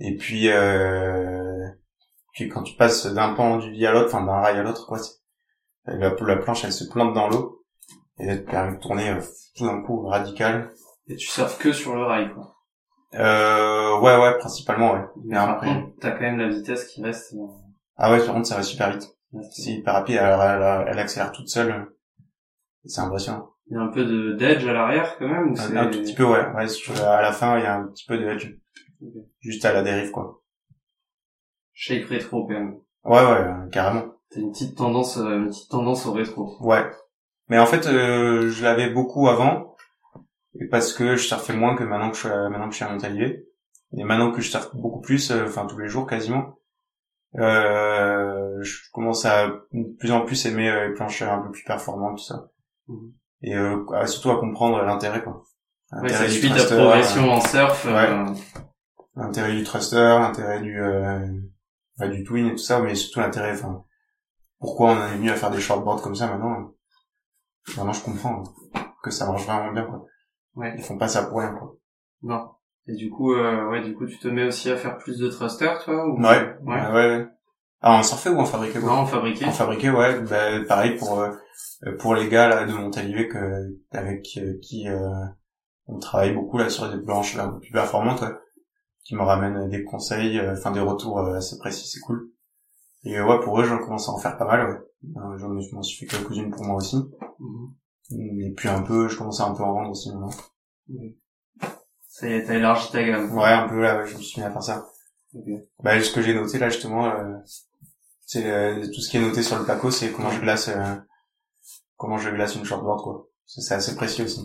Et puis, euh, puis quand tu passes d'un pan du vie à l'autre, enfin d'un rail à l'autre, quoi, la, la planche elle se plante dans l'eau et elle te permet de tourner euh, tout d'un coup radical. Et tu surfes que sur le rail, quoi. Euh, ouais, ouais, principalement, ouais. Mais après, t'as quand même la vitesse qui reste... euh, ah ouais, par contre, ça va super vite. C'est hyper rapide, elle, elle, elle accélère toute seule. C'est impressionnant. Il y a un peu de d'edge à l'arrière, quand même ou Un, c'est- un tout petit peu, ouais. ouais sur- à la fin, il y a un petit peu de edge. Juste à la dérive, quoi. Shape rétro, quand même. Ouais, ouais, euh, carrément. T'as une petite tendance, euh, une petite tendance au rétro. Ouais. Mais en fait, euh, je l'avais beaucoup avant, et parce que je surfais moins que maintenant que je suis à, maintenant que je suis à Montalivet. Et maintenant que je surfe beaucoup plus, euh, enfin tous les jours quasiment, euh, je commence à de plus en plus aimer euh, les planches un peu plus performantes, tout ça. Mhm. Et euh, à- surtout à comprendre l'intérêt, quoi. Ouais, ça L'intérêt du suit ta thruster, progression en surf. euh, l'intérêt du thruster, l'intérêt du euh, bah, du twin et tout ça, mais surtout l'intérêt, enfin, pourquoi on en est venu à faire des shortboards comme ça maintenant. hein. Maintenant, je comprends hein, que ça marche vraiment bien, quoi. Ouais. Ils font pas ça pour rien, quoi. Non. Et du coup, euh, ouais, du coup, tu te mets aussi à faire plus de thruster, toi ou... Ouais. Ouais. Ouais, ouais. Ah, en surfait ou en fabriqué, quoi? Non, fabriqué. En fabriqué, ouais. Bah, pareil pour euh, pour les gars là de Montalivet que avec euh, qui euh, on travaille beaucoup là sur des planches là, plus performantes, ouais, qui me ramènent des conseils, euh, enfin des retours euh, assez précis, c'est cool. Et euh, ouais, pour eux, j'en commence à en faire pas mal, ouais. Euh, J'en ai, je m'en suis fait quelques-unes pour moi aussi. Mhm. Et puis un peu, je commence à un peu en vendre aussi maintenant. T'as élargi ta gamme. Ouais, un peu là, ouais, je me suis mis à faire ça. Bah, ce que j'ai noté là justement, euh, c'est euh, tout ce qui est noté sur le placo, c'est comment je glace, euh, comment je glace une shortboard quoi. C'est assez précis aussi.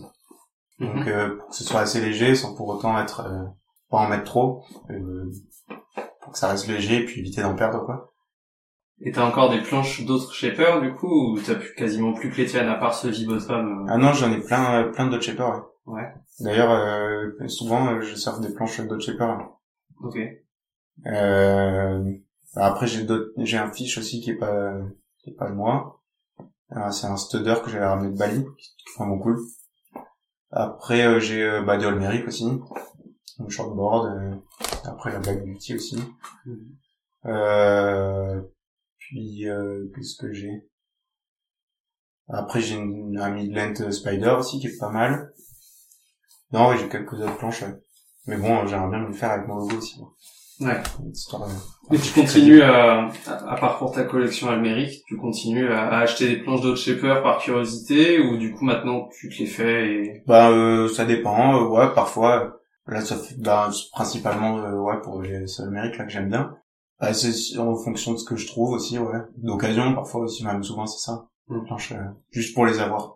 Donc Mhm. euh, pour que ce soit assez léger, sans pour autant être euh, pas en mettre trop, euh, pour que ça reste léger et puis éviter d'en perdre quoi. Et t'as encore des planches d'autres shapers, du coup, ou t'as plus, quasiment plus que les tiennes, à part ce V-bottom euh, Ah non, j'en ai plein, euh, plein d'autres shapers. Ouais. Ouais. D'ailleurs, euh, souvent je surfe des planches d'autres shapers. Ok. Après j'ai d'autres, j'ai un fiche aussi qui est pas, qui est pas de moi. Euh, c'est un studder que j'avais ramené de Bali, qui est vraiment cool. Après euh, j'ai euh, bah, Olmeric aussi, un shortboard. euh, après la Black Beauty aussi. Euh, puis euh, qu'est-ce que j'ai? Après j'ai un mid-length Spider aussi qui est pas mal. Non, ouais, j'ai quelques autres planches. Mais bon, j'aimerais bien le faire avec mon logo aussi. Ouais. Histoire, Et tu continues à, à, à part pour ta collection almérique, tu continues à, à acheter des planches d'autres shapers par curiosité, ou du coup maintenant tu te les fais et... Bah euh, ça dépend, euh, ouais, parfois là ça fait bah, principalement euh, ouais pour les seuls mérites là que j'aime bien. Bah, c'est en fonction de ce que je trouve aussi, ouais. D'occasion parfois aussi, même souvent c'est ça. Mm. Les planches, euh, juste pour les avoir.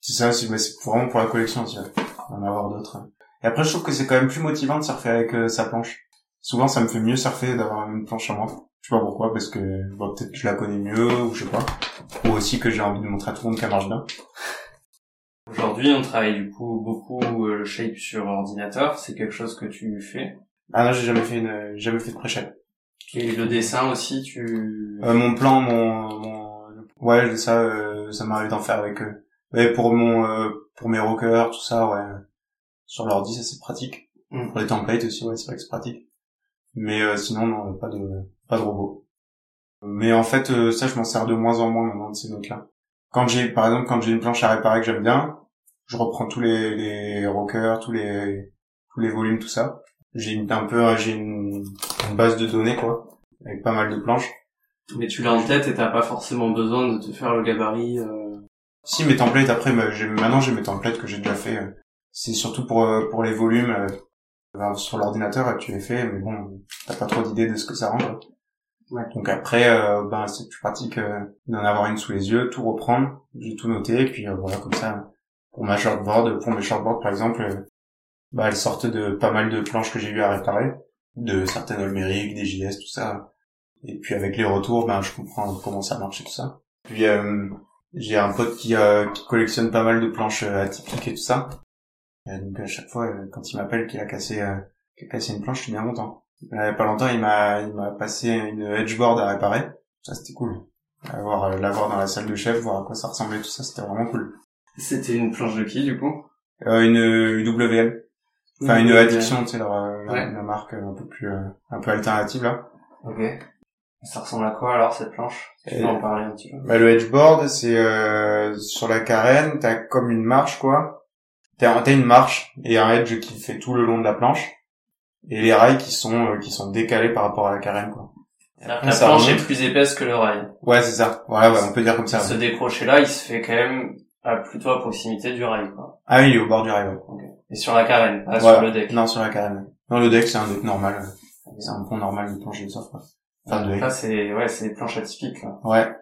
C'est ça mais c'est vraiment pour la collection aussi, ouais. En avoir d'autres. Et après je trouve que c'est quand même plus motivant de surfer avec euh, sa planche. Souvent ça me fait mieux surfer d'avoir une planche à moi. Je sais pas pourquoi, parce que bon, peut-être que je la connais mieux, ou je sais pas. Ou aussi que j'ai envie de montrer à tout le monde qu'elle marche bien. Aujourd'hui on travaille du coup beaucoup euh, le shape sur ordinateur, c'est quelque chose que tu fais? Ah non, j'ai jamais fait une, jamais fait de pré-shape. Et le dessin aussi, tu... Euh, mon plan, mon, mon... ouais, ça, euh, ça m'arrive d'en faire avec eux. Ouais, pour mon, euh, pour mes rockers, tout ça, ouais. Sur l'ordi, ça c'est pratique. Mm. Pour les templates aussi, ouais, c'est vrai que c'est pratique. Mais euh, sinon, non, pas de, pas de robot. Mais en fait, euh, ça, je m'en sers de moins en moins maintenant de ces notes-là. Quand j'ai, par exemple, quand j'ai une planche à réparer que j'aime bien, je reprends tous les, les rockers, tous les, tous les volumes, tout ça. J'ai une, un peu, j'ai une, une base de données, quoi, avec pas mal de planches. Mais tu l'as en tête et t'as pas forcément besoin de te faire le gabarit. euh, Si mes templates après, bah, maintenant j'ai mes templates que j'ai déjà fait. euh, C'est surtout pour euh, pour les volumes. Euh, Ben, sur l'ordinateur, tu les fais, mais bon, t'as pas trop d'idée de ce que ça rend. Donc après, euh, ben c'est plus pratique euh, d'en avoir une sous les yeux, tout reprendre, j'ai tout noté, et puis euh, voilà comme ça. Pour ma shortboard, pour mes shortboards par exemple, bah elles sortent de pas mal de planches que j'ai eu à réparer, de certaines Olmeric, des JS, tout ça. Et puis avec les retours, ben je comprends comment ça marche et tout ça. Puis j'ai un pote qui, qui collectionne pas mal de planches atypiques et tout ça. Et donc à chaque fois, quand il m'appelle qu'il a cassé, qu'il a cassé une planche, je suis bien content. Il y a pas longtemps, il m'a, il m'a passé une edgeboard à réparer. Ça, c'était cool. Avoir, euh, l'avoir dans la salle de chef, voir à quoi ça ressemblait, tout ça, c'était vraiment cool. C'était une planche de qui, du coup? Euh, une UWM. Enfin, une addiction, tu sais, leur, euh, la, marque un peu plus, euh, un peu alternative, là. Ok. Ça ressemble à quoi, alors, cette planche? Tu peux en parler un petit peu. Bah, le edgeboard, c'est, euh, sur la carène, t'as comme une marche, quoi. T'as, une marche et un edge qui fait tout le long de la planche et les rails qui sont euh, qui sont décalés par rapport à la carène quoi. la planche est plus épaisse que le rail. Ouais, c'est ça. Voilà, ouais, on peut dire comme ça. Ce décroché là, il se fait quand même à, plutôt à proximité du rail quoi. Ah oui, il est au bord du rail. Ouais. Et sur la carène, pas sur le deck. Non, sur la carène. Non, le deck c'est un deck normal. C'est un pont normal de planche de surf quoi. Enfin, de là c'est ouais, c'est des planches atypiques là. Ouais.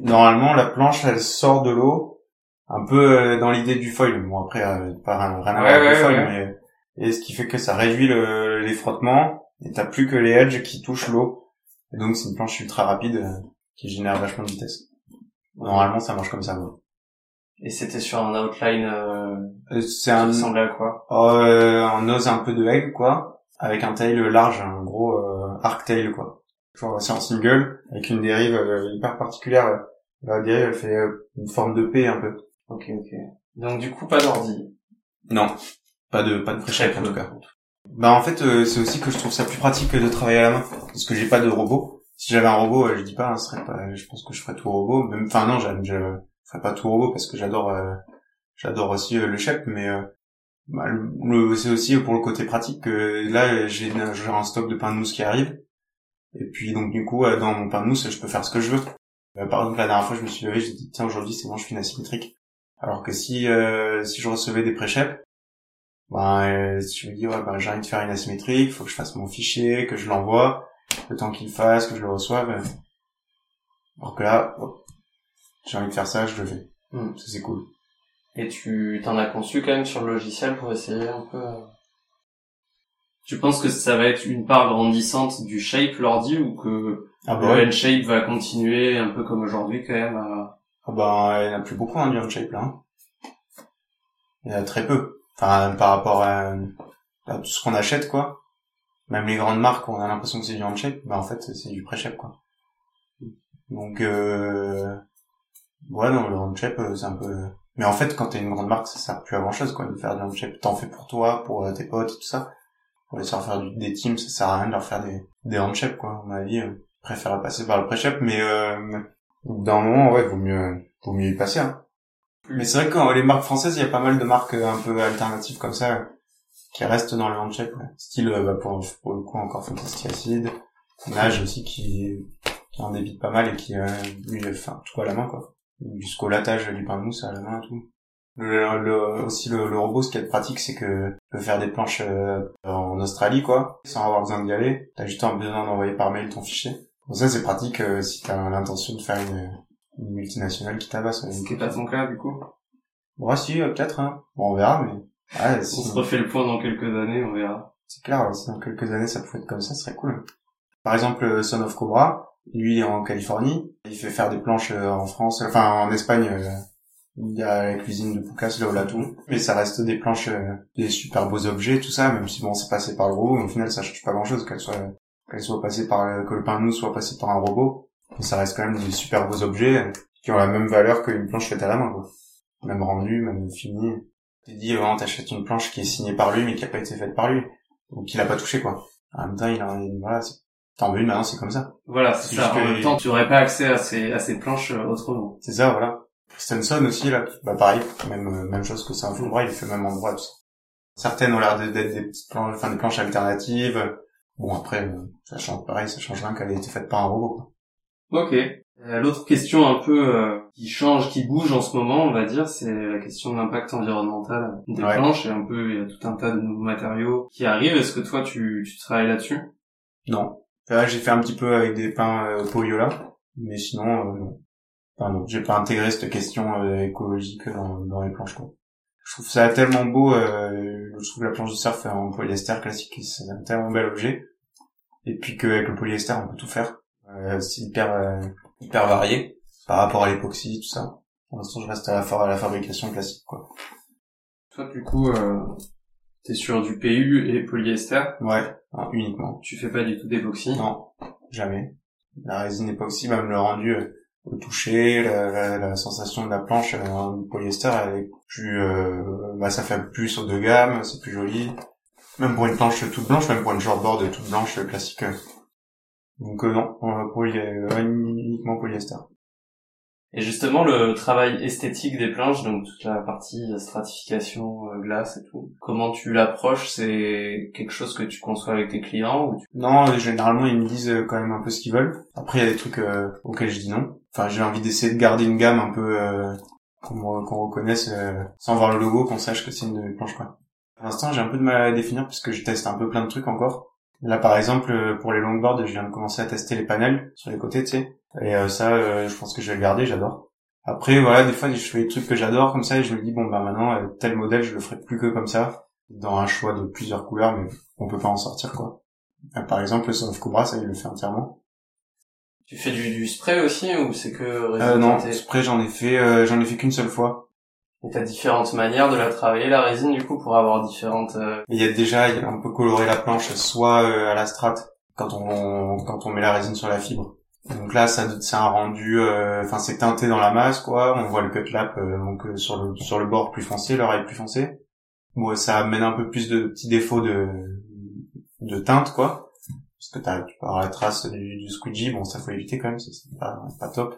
Normalement, la planche elle sort de l'eau un peu euh, dans l'idée du foil. Bon après euh, pas rien à voir avec le foil mais et ce qui fait que ça réduit le, les frottements et t'as plus que les edges qui touchent l'eau. Et donc c'est une planche ultra rapide euh, qui génère vachement de vitesse. Normalement ça marche comme ça quoi. et c'était sur un outline euh, euh c'est un ressemblait à quoi? Euh, un nose un peu de egg quoi. Avec un tail large un gros euh, arc tail quoi. C'est en single avec une dérive euh, hyper particulière. La dérive elle fait une forme de P un peu ok ok donc du coup pas d'ordi non pas de pas de pré en tout cas. Bah en fait euh, c'est aussi que je trouve ça plus pratique que de travailler à la main parce que j'ai pas de robot. Si j'avais un robot, euh, je dis pas, hein. Je pense que je ferais tout robot. Enfin non, je, je ferais pas tout robot parce que j'adore euh, j'adore aussi le chef, mais bah, le, c'est aussi pour le côté pratique que là j'ai un stock de pain de mousse qui arrive et puis donc du coup dans mon pain de mousse je peux faire ce que je veux. par exemple la dernière fois je me suis levé, j'ai dit tiens aujourd'hui c'est bon je fais une asymétrique. Alors que si si je recevais des pré bah, euh, je me dis, ouais, bah, j'ai envie de faire une asymétrique, faut que je fasse mon fichier, que je l'envoie, le temps qu'il fasse, que je le reçoive. Alors que là, j'ai envie de faire ça, je le fais. Hmm. Ça, c'est cool. Et tu t'en as conçu quand même sur le logiciel pour essayer un peu euh, Tu penses que ça va être une part grandissante du shape l'ordi ou que ah bah le shape va continuer un peu comme aujourd'hui quand même Ah bah, il n'y en a plus beaucoup hein, du shape là. Hein. Il y en a très peu. Enfin, par rapport à, tout ce qu'on achète, quoi. Même les grandes marques, on a l'impression que c'est du handshake, bah en fait, c'est du pré quoi. Donc, euh... ouais, non, le handshake, euh, c'est un peu... Mais en fait, quand t'es une grande marque, ça sert plus à grand chose, quoi, de faire du handshake. T'en fais pour toi, pour euh, tes potes et tout ça. Pour les faire des teams, ça sert à rien de leur faire des, des quoi. À mon avis, euh, préfère passer par le pré mais euh, d'un moment, ouais, vaut mieux, vaut mieux y passer, hein. Mais c'est vrai que les marques françaises, il y a pas mal de marques euh, un peu alternatives comme ça qui restent dans le handshake. Ouais. Style, euh, bah, pour, pour le coup, encore Fantastic Acid. Nage aussi qui, qui en débite pas mal et qui, euh, lui, enfin, tout à la main, quoi. Jusqu'au latage du pain de mousse à la main et tout. Le, aussi le, le, robot, ce qui est pratique, c'est que tu peux faire des planches euh, en Australie, quoi, sans avoir besoin d'y aller. T'as juste besoin d'envoyer par mail ton fichier. Donc ça, c'est pratique euh, si t'as l'intention de faire une, une multinationale qui tabasse. C'est pas ton cas, du coup Bon, si, euh, peut-être, hein. Bon, on verra, mais... on se refait le point dans quelques années, on verra. C'est clair, si dans quelques années ça pouvait être comme ça, ce serait cool. Par exemple, euh, Son of Cobra, lui, il est en Californie. Il fait faire des planches euh, en France, enfin, en Espagne, il y a la cuisine de Poucas, là, au Latou. Mais ça reste des planches, des super beaux objets, tout ça, même si bon, c'est passé par le robot, au final, ça change pas grand chose, qu'elle soit, qu'elle soit passée par, que le pain nous soit passé par un robot ça reste quand même des super beaux objets qui ont la même valeur qu'une planche faite à la main, quoi. Même rendu, même fini. Tu dis, vraiment, t'achètes une planche qui est signée par lui, mais qui a pas été faite par lui. Ou qu'il a pas touché, quoi. En même temps, il a, voilà, t'en veux une, maintenant, c'est comme ça. Voilà, c'est ça. En même temps, tu aurais pas accès à ces, à ces planches euh, autrement. C'est ça, voilà. Christensen aussi, là, bah, pareil, même, euh, même chose que ça, un il fait même endroit, tout ça. Certaines ont l'air d'être des petites planches, enfin, des planches alternatives. Bon, après, euh, ça change pareil, ça change rien qu'elle ait été faite par un robot, quoi. Ok. Euh, L'autre question un peu euh, qui change, qui bouge en ce moment, on va dire, c'est la question de l'impact environnemental des Ouais. planches et un peu il y a tout un tas de nouveaux matériaux qui arrivent. Est-ce que toi tu, tu travailles là-dessus? Non. Là, j'ai fait un petit peu avec des pains euh, Poliola, mais sinon, euh, non. Enfin, non, j'ai pas intégré cette question écologique dans, dans les planches, quoi. Je trouve ça tellement beau, euh, je trouve la planche de surf en polyester classique, c'est un tellement bel objet. Et puis qu'avec le polyester, on peut tout faire. Euh, c'est hyper, euh, hyper varié par rapport à l'époxy, tout ça. Pour l'instant, je reste à la, fa- à la fabrication classique, quoi. Toi du coup, euh, t'es sur du PU et polyester? Ouais, hein, uniquement. Tu fais pas du tout d'époxy? Non, jamais. La résine époxy, même le rendu euh, au toucher, la, la, la sensation de la planche euh, en polyester, elle est plus, euh, bah ça fait plus haut de gamme, c'est plus joli. Même pour une planche toute blanche, même pour une shortboard toute blanche euh, classique. euh. Donc euh, non, euh, poly, euh, uniquement polyester. Et justement, le travail esthétique des planches, donc toute la partie stratification, euh, glace et tout, comment tu l'approches? C'est quelque chose que tu conçois avec tes clients ou tu... Non, euh, généralement ils me disent euh, quand même un peu ce qu'ils veulent. Après il y a des trucs euh, auxquels je dis non. Enfin j'ai envie d'essayer de garder une gamme un peu euh, qu'on qu'on reconnaisse euh, sans voir le logo, qu'on sache que c'est une planches quoi. Pour l'instant j'ai un peu de mal à définir puisque je teste un peu plein de trucs encore. Là par exemple euh, pour les longboards je viens de commencer à tester les panels sur les côtés tu sais. Et euh, ça euh, je pense que je vais le garder, j'adore. Après voilà des fois je fais des trucs que j'adore comme ça et je me dis bon bah maintenant euh, tel modèle je le ferai plus que comme ça dans un choix de plusieurs couleurs mais on peut pas en sortir quoi. Par exemple, le Son of Cobra, ça, il le fait entièrement. Tu fais du, du spray aussi ou c'est que Euh, non, spray, j'en ai fait, euh, j'en ai fait qu'une seule fois. Et t'as différentes manières de la travailler, la résine, du coup, pour avoir différentes... euh, il y a déjà, il y a- on peut colorer la planche soit euh, à la strate, quand on, quand on met la résine sur la fibre. Donc là, ça, c'est un rendu, euh, enfin, c'est teinté dans la masse, quoi. On voit le cut lap, euh, donc, euh, sur le, sur le bord plus foncé, l'oreille plus foncée. Bon, ça amène un peu plus de petits défauts de, de teinte, quoi. Parce que t'as, tu peux avoir la trace du, du squeegee, bon, ça faut éviter quand même, c'est pas, top.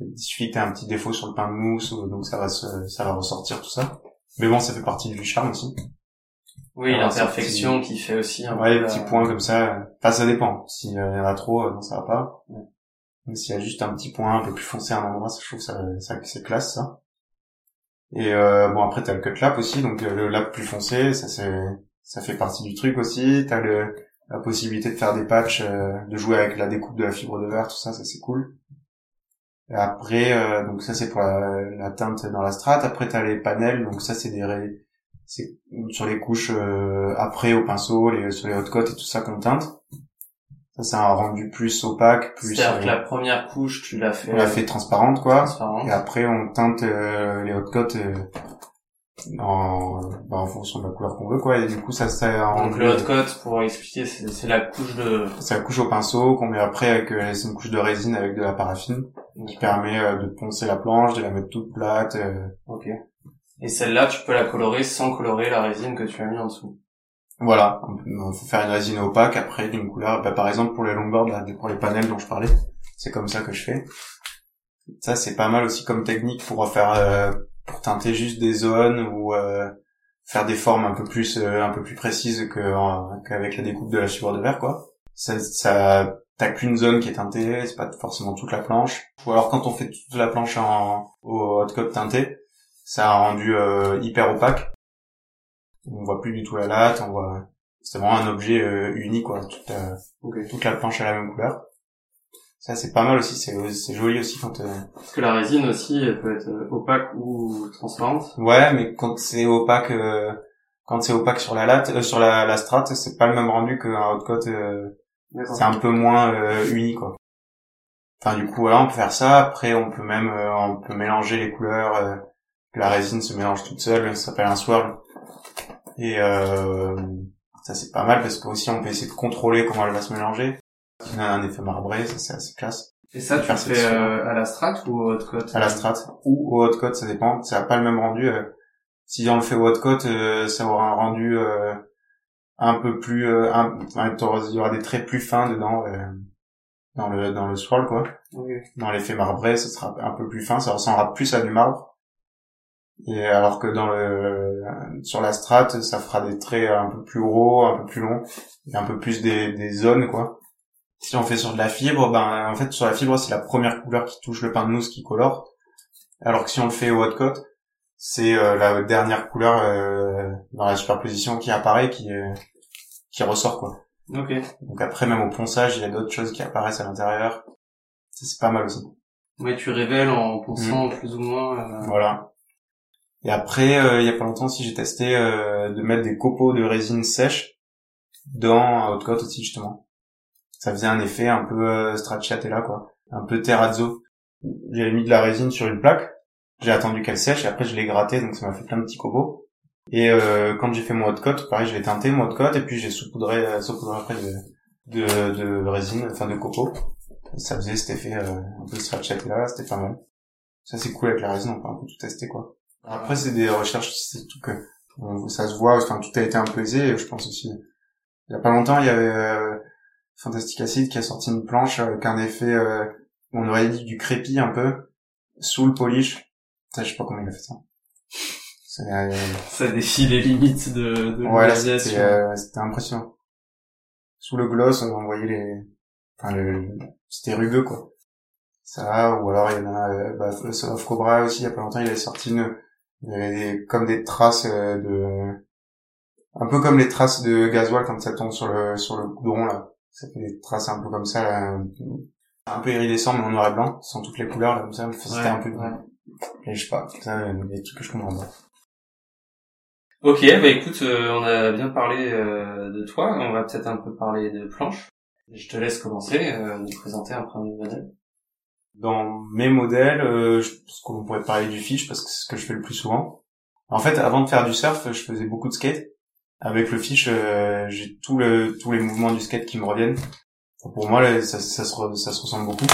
Il suffit que un petit défaut sur le pain de mousse, ou- donc ça va se, ça va ressortir tout ça. Mais bon, ça fait partie du charme aussi. Oui, Alors, l'imperfection qui fait aussi un Ouais, peu les petits points comme ça. Enfin, ça dépend. S'il y en a trop, euh, non, ça va pas. Mais s'il y a juste un petit point un peu plus foncé à un endroit, ça, je trouve que ça, ça c'est classe, ça. Et euh, bon, après, t'as le cut lap aussi, donc euh, le lap plus foncé, ça c'est, ça fait partie du truc aussi. T'as le, la possibilité de faire des patchs, euh, de jouer avec la découpe de la fibre de verre, tout ça, ça c'est cool. Et après, euh, donc ça c'est pour la, la teinte dans la strate. Après, t'as les panels, donc ça c'est des, c'est sur les couches euh, après au pinceau, les, sur les hot coats et tout ça qu'on teinte. Ça c'est un rendu plus opaque, plus C'est-à-dire que la première couche, tu l'as fait, on la fait transparente quoi. transparente. Et après on teinte les hot coats euh, en, bah, en fonction de la couleur qu'on veut quoi. Et du coup ça c'est Donc le hot coat, pour expliquer, c'est la couche de... c'est la couche au pinceau qu'on met après avec euh, c'est une couche de résine avec de la paraffine qui permet euh, de poncer la planche, de la mettre toute plate. euh, Ok. Et celle-là, tu peux la colorer sans colorer la résine que tu as mis en dessous. Voilà, on faut faire une résine opaque après d'une couleur. Bah, par exemple pour les longboards, là, pour les panels dont je parlais, c'est comme ça que je fais. Ça c'est pas mal aussi comme technique pour faire euh, pour teinter juste des zones ou euh, faire des formes un peu plus euh, un peu plus précises que en- qu'avec la découpe de la fibre de verre quoi. Ça, ça t'as qu'une zone qui est teintée, c'est pas forcément toute la planche. Ou alors quand on fait toute la planche en au hot coat teinté, ça a rendu euh, hyper opaque on voit plus du tout la latte, on voit c'est vraiment un objet euh, uni quoi, toute, euh, toute la planche à la même couleur. Ça c'est pas mal aussi, c'est joli aussi quand euh, Parce que la résine aussi, elle peut être euh, opaque ou transparente. ouais, mais quand c'est opaque euh, quand c'est opaque sur la latte euh, sur la, la strate, c'est pas le même rendu qu'un hot coat euh, c'est un peu moins euh, uni quoi. Enfin du coup voilà, on peut faire ça, après on peut même euh, on peut mélanger les couleurs euh, la résine se mélange toute seule, ça s'appelle un swirl. Et euh, ça c'est pas mal parce que aussi on peut essayer de contrôler comment elle va se mélanger. A un effet marbré, ça c'est assez classe. Et ça, tu le fais euh, à la strate ou au hot À la strate ou au hot ça dépend. Ça a pas le même rendu. euh. si on le fait au hot euh, ça aura un rendu euh, un peu plus, euh, un- enfin, il y aura des traits plus fins dedans euh, dans le dans le swirl quoi. Dans l'effet marbré, ça sera un peu plus fin, ça ressemblera plus à du marbre. Et alors que dans le sur la strate, ça fera des traits un peu plus gros, un peu plus longs, et un peu plus des, des zones quoi. Si on fait sur de la fibre, ben en fait sur la fibre c'est la première couleur qui touche le pain de mousse qui colore. Alors que si on le fait au hot coat, c'est euh, la dernière couleur euh, dans la superposition qui apparaît, qui euh, qui ressort quoi. Ok. Donc après même au ponçage, il y a d'autres choses qui apparaissent à l'intérieur. Ça c'est pas mal aussi. Ouais, tu révèles en ponçant plus ou moins. Voilà. Et après, il y a pas longtemps aussi, j'ai testé de mettre des copeaux de résine sèche dans un hot coat aussi justement. Ça faisait un effet un peu euh, stracciatella quoi, un peu terrazzo. J'ai mis de la résine sur une plaque, j'ai attendu qu'elle sèche et après je l'ai gratté donc ça m'a fait plein de petits copeaux. Et euh, quand j'ai fait mon hot coat, pareil, je l'ai teinté mon hot coat et puis j'ai saupoudré, euh, saupoudré après de, de, de, résine, enfin de copeaux. Ça faisait cet effet euh, un peu stracciatella, c'était pas mal. Ça c'est cool avec la résine, on peut un peu tout tester quoi. Après c'est des recherches, c'est tout que ça se voit, enfin tout a été un peu aisé, je pense aussi il y a pas longtemps, il y avait euh, Fantastic Acid qui a sorti une planche avec un effet, euh, on aurait dit du crépi un peu, sous le polish. Ça, je sais pas comment il a fait ça. [LAUGHS] Euh, ça défie les limites de, de ouais, c'était, euh, impressionnant. Sous le gloss, on voyait les... Enfin, le... c'était rugueux, quoi. Ça, ou alors il y en a... Euh, bah, Off Cobra aussi, il y a pas longtemps, il avait sorti une... Il y avait des... comme des traces euh, de un peu comme les traces de gasoil quand ça tombe sur le sur le goudron là. Ça fait des traces un peu comme ça, là, un peu iridescent mais en noir et blanc, sans toutes les couleurs là, comme ça. C'était un peu. Et je sais pas, ça, des trucs que je comprends pas. Ok, bah écoute, euh, on a bien parlé euh, de toi, on va peut-être un peu parler de planche. Je te laisse commencer, euh, nous présenter un premier modèle. Dans mes modèles, je pense qu'on pourrait parler du fiche parce que c'est ce que je fais le plus souvent. En fait, avant de faire du surf, je faisais beaucoup de skate. Avec le fiche, euh, j'ai le, tous les mouvements du skate qui me reviennent. Pour moi, ça, se, ressemble beaucoup.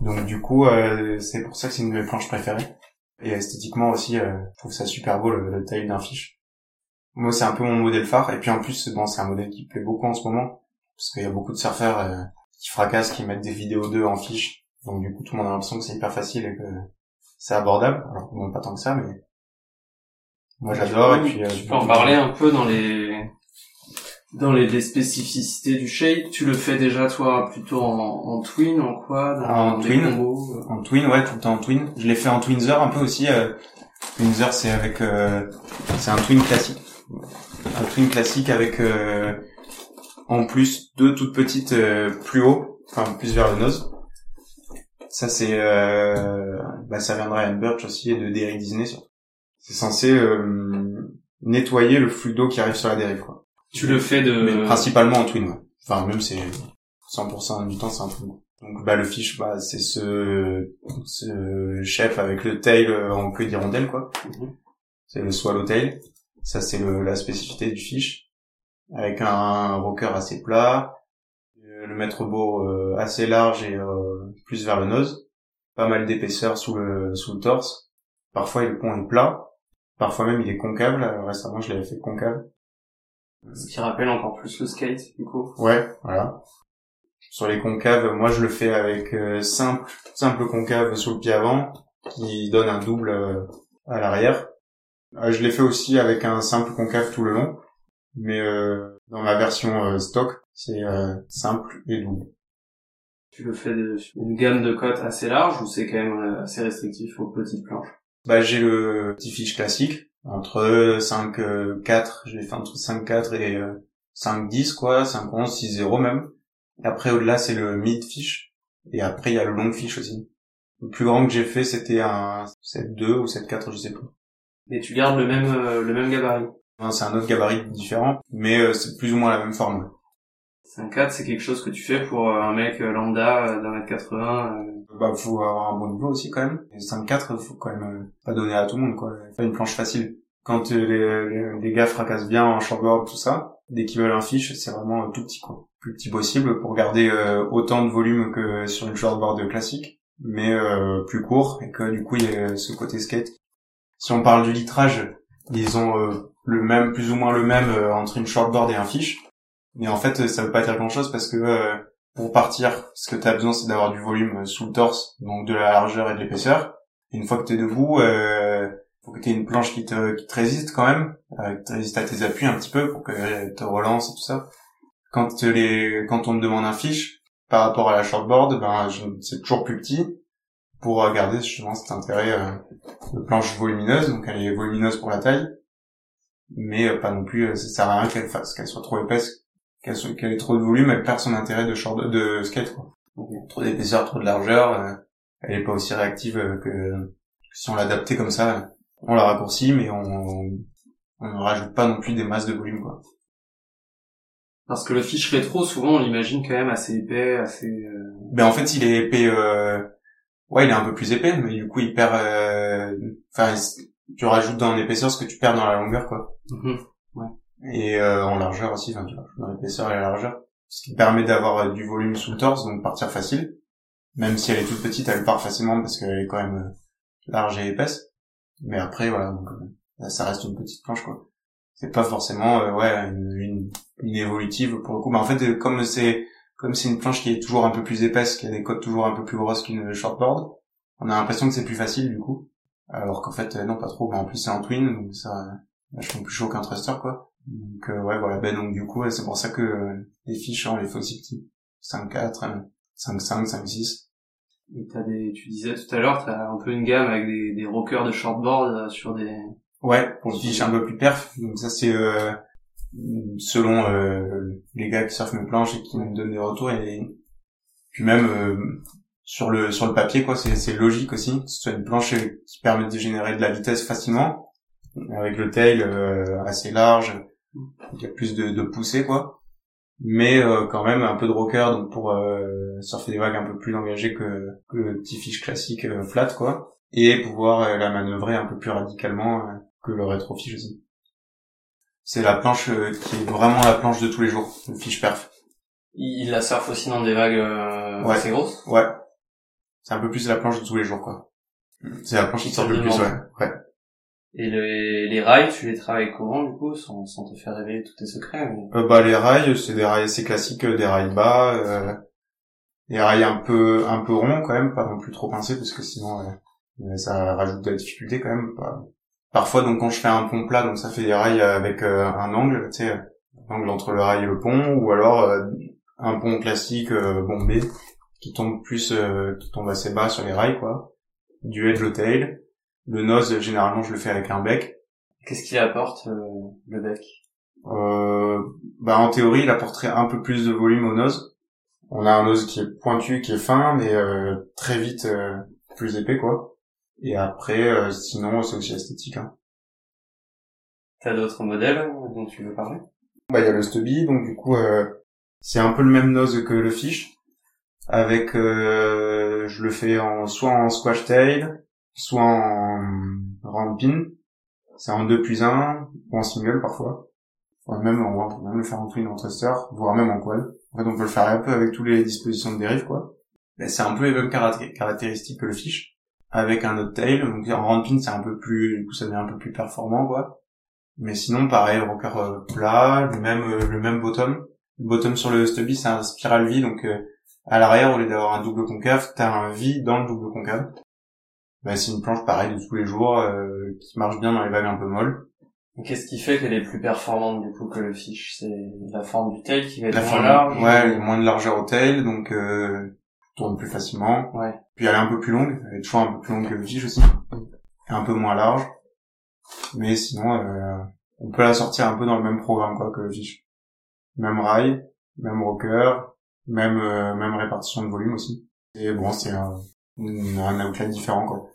Donc du coup, euh, c'est pour ça que c'est une de mes planches préférées. Et esthétiquement aussi, euh, je trouve ça super beau le, taille d'un fiche. Moi, c'est un peu mon modèle phare. Et puis en plus, bon, c'est un modèle qui plaît beaucoup en ce moment. Parce qu'il y a beaucoup de surfeurs qui fracassent, qui mettent des vidéos d'eux en fiche. Donc du coup, tout le monde a l'impression que c'est hyper facile et que c'est abordable. Alors bon, pas tant que ça, mais moi j'adore et puis euh, tu peux en parler un peu dans les dans les, les, spécificités du shape. Tu le fais déjà toi plutôt en, en twin, en quad, en, twin, euh en twin, ouais, tout le temps en twin. Je l'ai fait en twinzer un peu aussi. Euh, twinzer c'est avec euh, c'est un twin classique, un twin classique avec euh, en plus deux toutes petites plus haut, enfin plus vers le nose. Ça c'est bah ça viendrait à Birch aussi et de Derek Disney surtout c'est censé euh, nettoyer le flux d'eau qui arrive sur la dérive quoi. Tu le fais de Mais principalement en twin ouais. Enfin même c'est 100% du temps c'est un twin. Donc bah le fish bah c'est ce ce chef avec le tail euh, en queue d'hirondelle quoi. Mhm. C'est le swallowtail. Ça c'est la spécificité du fish avec un rocker assez plat, euh, le maître beau assez large et plus vers le nose, pas mal d'épaisseur sous le sous le torse. Parfois le pont est plat Parfois même il est concave, là, récemment je l'avais fait concave. Ce qui rappelle encore plus le skate, du coup. Ouais, voilà. Sur les concaves, moi je le fais avec euh, simple, simple concave sous le pied avant, qui donne un double euh, à l'arrière. Euh, je l'ai fait aussi avec un simple concave tout le long, mais dans ma version stock, c'est simple et double. Tu le fais d'une gamme de cotes assez large ou c'est quand même assez restrictif aux petites planches? Bah, j'ai le petit fiche classique, entre 5, 4, j'ai fait entre 5, 4 et 5, 10, quoi, 5, 11, 6, 0 même. Et après, au-delà, c'est le mid fiche. Et après, il y a le long fiche aussi. Le plus grand que j'ai fait, c'était un 7-2 ou 7-4, je sais plus. Et tu gardes le même, euh, le même gabarit? c'est un autre gabarit différent, mais euh, c'est plus ou moins la même forme. 5-4, c'est quelque chose que tu fais pour euh, un mec lambda d'un mètre 80 bah faut avoir un bon niveau aussi quand même. Et 5-4, faut quand même euh, pas donner à tout le monde quoi. Pas une planche facile. Quand euh, les, les, gars fracassent bien en shortboard tout ça, dès qu'ils veulent un fiche, c'est vraiment tout petit quoi. Plus petit possible pour garder euh, autant de volume que sur une shortboard classique, mais plus court et que du coup il y a ce côté skate. Si on parle du litrage, ils ont le même, plus ou moins le même entre une shortboard et un fiche. Mais en fait, ça veut pas dire grand chose parce que pour partir, ce que tu as besoin, c'est d'avoir du volume sous le torse, donc de la largeur et de l'épaisseur. Une fois que tu es debout, euh, faut que tu aies une planche qui te, qui te résiste quand même, euh, qui te résiste à tes appuis un petit peu pour que te relance et tout ça. Quand, les, quand on te demande un fiche, par rapport à la shortboard, ben c'est toujours plus petit pour garder justement cet intérêt euh, de planche volumineuse. Donc elle est volumineuse pour la taille, mais euh, pas non plus. ça sert à rien qu'elle fasse qu'elle soit trop épaisse, qu'elle soit qu'elle ait trop de volume, elle perd son intérêt de short de skate quoi. trop d'épaisseur, trop de largeur, elle est pas aussi réactive que, que si on l'adaptait comme ça. On la raccourcit, mais on, on ne rajoute pas non plus des masses de volume quoi. Parce que le fiche rétro, souvent on l'imagine quand même assez épais, assez. Euh... Ben en fait, il est épais. Euh... Ouais, il est un peu plus épais, mais du coup, il perd. Euh, enfin, tu rajoutes dans l'épaisseur ce que tu perds dans la longueur, quoi. Ouais. Et euh, en largeur aussi, enfin, tu vois, dans l'épaisseur et la largeur, ce qui permet d'avoir euh, du volume sous le torse, donc partir facile. Même si elle est toute petite, elle part facilement parce qu'elle est quand même euh, large et épaisse. Mais après, voilà, donc, ça reste une petite planche, quoi. C'est pas forcément euh, ouais une, une, évolutive pour le coup. Mais en fait euh, comme c'est comme c'est une planche qui est toujours un peu plus épaisse qui a des côtes toujours un peu plus grosses qu'une shortboard on a l'impression que c'est plus facile du coup. Alors qu'en fait euh, non pas trop. En plus c'est en twin donc ça vachement plus chaud qu'un thruster quoi donc ouais voilà ben donc du coup c'est pour ça que les fiches on les fait aussi petits 5 4 5 5 5 6 et t'as des tu disais tout à l'heure t'as un peu une gamme avec des, des rockers de shortboard sur des Ouais, pour le fiche un peu plus perf. Donc ça c'est euh, selon euh, les gars qui surfent mes planches et qui me donnent des retours et puis même euh, sur le sur le papier quoi, c'est c'est logique aussi. C'est une planche qui permet de générer de la vitesse facilement avec le tail assez large, il y a plus de, de poussée quoi. Mais quand même un peu de rocker donc pour surfer des vagues un peu plus engagées que, que le petit fiche classique flat quoi et pouvoir la manœuvrer un peu plus radicalement que le rétrofiche aussi. C'est la planche euh, qui est vraiment la planche de tous les jours, le fiche perf. Il la surfe aussi dans des vagues euh, ouais. assez grosses? Ouais. C'est un peu plus la planche de tous les jours, quoi. C'est la planche qui sort le plus, ouais. ouais. Et les, les rails, tu les travailles comment, du coup, sans, sans te faire révéler tous tes secrets euh, Bah, les rails, c'est des rails assez classiques, des rails bas, euh, des rails un peu un peu ronds, quand même, pas non plus trop pincés, parce que sinon, ça rajoute de la difficulté, quand même. Pas Parfois, donc quand je fais un pont plat, donc ça fait des rails avec euh, un angle, tu sais, angle entre le rail et le pont, ou alors euh, un pont classique euh, bombé qui tombe plus, qui tombe assez bas sur les rails, quoi. Du head, tail. Le nose, généralement, je le fais avec un bec. Qu'est-ce qu'il apporte le bec? Bah en théorie, il apporterait un peu plus de volume au nose. On a un nose qui est pointu, qui est fin, mais très vite plus épais, quoi. Et après, euh, sinon, c'est aussi esthétique. Hein. T'as d'autres modèles dont tu veux parler? Bah, il y a le Stubby, donc du coup, euh, c'est un peu le même nose que le Fish, avec, euh, je le fais en soit en squash tail, soit en round pin. C'est en 2 plus 1, ou en single parfois. même, on peut même le faire en twin, en thruster, voire même en quad. En fait, on peut le faire un peu avec toutes les dispositions de dérive, quoi. Mais c'est un peu les mêmes caractéristiques que le Fish avec un autre tail. Donc en pin c'est un peu plus, du coup ça devient un peu plus performant quoi. Mais sinon pareil, rocker euh, plat, le même euh, le même bottom. Le bottom sur le stubby c'est un spiral V donc euh, à l'arrière au lieu d'avoir un double concave, t'as un V dans le double concave. Bah, c'est une planche pareille de tous les jours qui marche bien dans les vagues un peu molles. Qu'est-ce qui fait qu'elle est plus performante du coup que le fish? C'est la forme du tail qui va être la moins large Ouais, il moins de largeur au tail, donc tourne plus facilement. Ouais. Puis elle est un peu plus longue, elle est toujours un peu plus longue que le fiche aussi. Et un peu moins large. Mais sinon, euh, on peut la sortir un peu dans le même programme quoi que le fiche. Même rail, même rocker, même euh, même répartition de volume aussi. Et bon, c'est un, un outline différent quoi.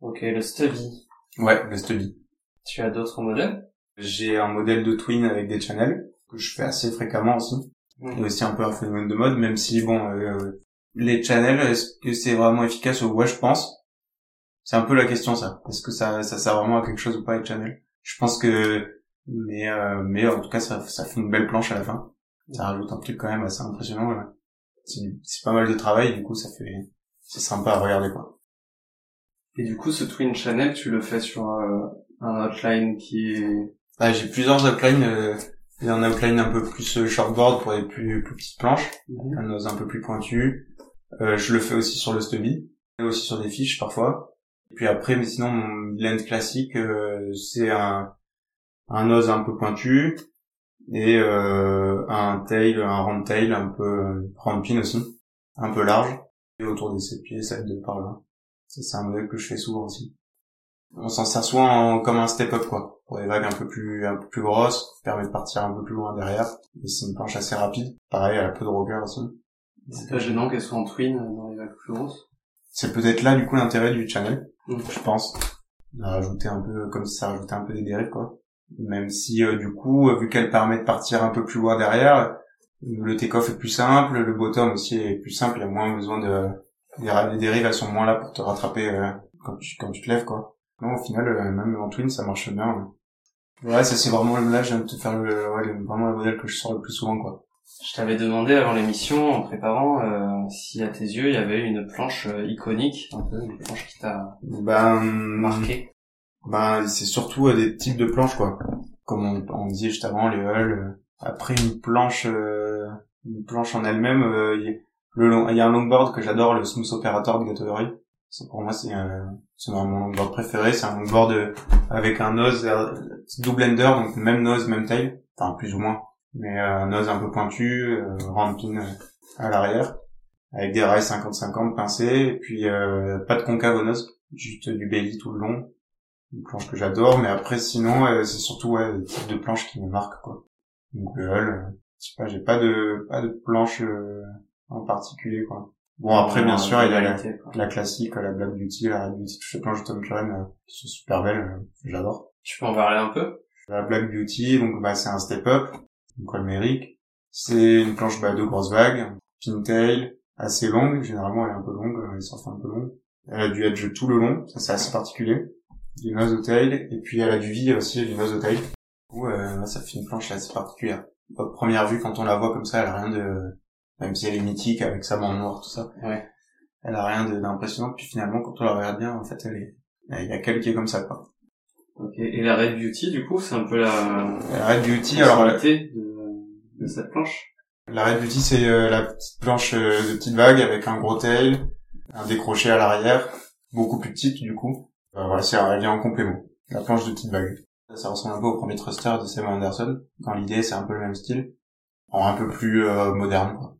Ok, le stubby. Ouais, le stubby. Tu as d'autres modèles? J'ai un modèle de twin avec des channels que je fais assez fréquemment aussi. Et aussi un peu un phénomène de mode, même si bon, euh, les channels, est-ce que c'est vraiment efficace ou ouais, je pense. C'est un peu la question ça. Est-ce que ça, ça sert vraiment à quelque chose ou pas les channels? Je pense que, mais euh, mais en tout cas ça, ça fait une belle planche à la fin. Ça rajoute un truc quand même assez impressionnant. C'est pas mal de travail, du coup ça fait, c'est sympa à regarder quoi. Et du coup ce twin channel, tu le fais sur euh, un outline qui est. Ah, j'ai plusieurs outlines. Euh, il y a un outline un peu plus shortboard pour les plus, plus petites planches, mhm. un nose un peu plus pointu, euh, je le fais aussi sur le stubby, et aussi sur des fiches parfois. Et puis après, mais sinon mon blend classique, euh, c'est un un nose un peu pointu et euh, un tail, un round tail un peu round pin aussi. un peu large. Autour de ses pieds, ça aide de par là. C'est un modèle que je fais souvent aussi. On s'en sert souvent comme un step-up, quoi. Pour des vagues un peu plus, un peu plus grosses, permet de partir un peu plus loin derrière. Et c'est une planche assez rapide. Pareil, elle a peu de rocker aussi. C'est pas gênant qu'elle soit en twin dans les vagues plus grosses. C'est peut-être là, du coup, l'intérêt du channel, Mm. je pense. De rajouter un peu, comme si ça rajoutait un peu des dérives, quoi. Même si, euh, du coup, euh, vu qu'elle permet de partir un peu plus loin derrière, le take-off est plus simple, le bottom aussi est plus simple, il y a moins besoin de... Les, dérives, elles sont moins là pour te rattraper euh, quand, tu, quand tu te lèves, quoi. Non, au final, euh, même en twin, ça marche bien. Ouais, ouais ça c'est vraiment, là, je viens de te faire le, ouais, vraiment le modèle que je sors le plus souvent, quoi. Je t'avais demandé avant l'émission, en préparant, euh, si à tes yeux il y avait une planche euh, iconique, un peu une planche qui t'a Ben, marqué. Ben, c'est surtout euh, des types de planches, quoi. Comme on, on disait juste avant, les hulls. Après, une planche, euh, une planche en elle-même, euh, il y, a- un longboard que j'adore, le Smooth Operator de Gatorade. Ça, pour moi, c'est un- c'est mon longboard préféré. C'est un longboard euh, avec un nose euh, double ender, donc même nose, même tail. Enfin, plus ou moins. Mais euh, un nose un peu pointu, euh, round euh, à l'arrière. Avec des rails 50-50 pincés, et puis euh, pas de concave au nose, juste du belly tout le long une planche que j'adore, mais après sinon euh, c'est surtout ouais, le type de planche qui me marque quoi. Donc le euh, je sais pas, j'ai pas de pas de planche euh, en particulier quoi. Bon après bien sûr il y a la, classique, la Black Beauty, la Red Beauty, toutes les planches de Tom Curran euh, qui sont super belles, euh, j'adore. Tu peux en parler un peu? La Black Beauty, donc bah c'est un step up, donc Olmeric. C'est une planche bah, de grosses vagues, pintail, assez longue, généralement elle est un peu longue, elle sort un peu longue. Elle a du edge tout le long, ça c'est assez particulier. Du nose au tail, et puis elle a du V aussi, du nose au tail. Du coup, euh, ça fait une planche assez particulière. Première vue, quand on la voit comme ça, elle a rien de... Même si elle est mythique avec sa bande noire, tout ça. Ouais. Elle a rien d'impressionnant, puis finalement, quand on la regarde bien, en fait, elle est... Il y a qu'elle qui est comme ça, quoi. Ok. Et la Red Beauty, du coup, c'est un peu la La Red Beauty, alors... la- spécialité de, de cette planche. La Red Beauty, c'est euh, la petite planche euh, de petite vague avec un gros tail, un décroché à l'arrière, beaucoup plus petite du coup. Euh, voilà, c'est elle vient en complément. La planche de petite vague. Ça ressemble un peu au premier thruster de Sam Anderson. Dans l'idée, c'est un peu le même style, en un peu plus euh, moderne. Quoi.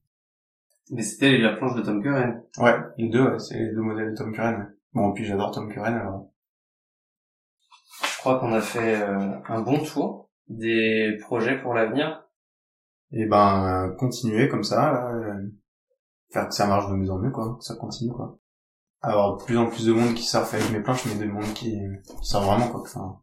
Mais c'était la planche de Tom Curran. Ouais, les deux, ouais, c'est les deux modèles de Tom Curran. Bon, puis j'adore Tom Curran alors. Je crois qu'on a fait euh, un bon tour des projets pour l'avenir. Et ben, euh, continuer comme ça, là, faire que ça marche de mieux en mieux, quoi, que ça continue, quoi. Avoir de plus en plus de monde qui surfe avec mes planches, mais de monde qui, qui vraiment, quoi. Enfin,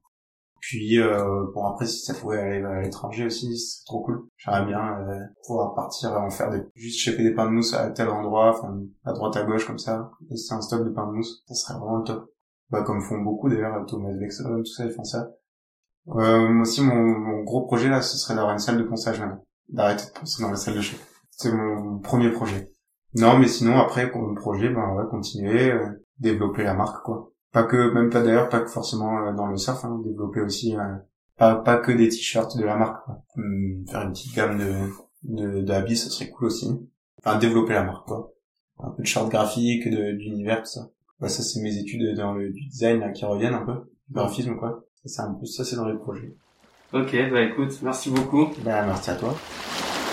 puis, euh, bon, après, si ça pouvait aller à l'étranger aussi, c'est trop cool. J'aimerais bien euh, pouvoir partir en faire des, juste choper des pains de mousse à tel endroit, enfin, à droite à gauche, comme ça. Et c'est un stock de pains de mousse, ça serait vraiment le top. Bah, comme font beaucoup, d'ailleurs, Thomas Vexon, tout ça, ils font ça. Euh, aussi, mon, mon gros projet, là, ce serait d'avoir une salle de ponçage, maintenant d'arrêter de penser dans la salle de chez. C'est mon premier projet. Non, mais sinon après comme projet, ben ouais, continuer, euh, développer la marque quoi. Pas que, même pas d'ailleurs, pas que forcément euh, dans le surf, hein, développer aussi, euh, pas pas que des t-shirts de la marque. Quoi. Hum, faire une petite gamme de de d'habits, ça serait cool aussi. Enfin développer la marque quoi. Un peu de charte graphique, de d'univers tout ça. Bah ça c'est mes études dans le du design là, qui reviennent un peu, graphisme quoi. Ça c'est un peu ça c'est dans les projets. Ok, bah écoute, merci beaucoup. Bah merci à toi.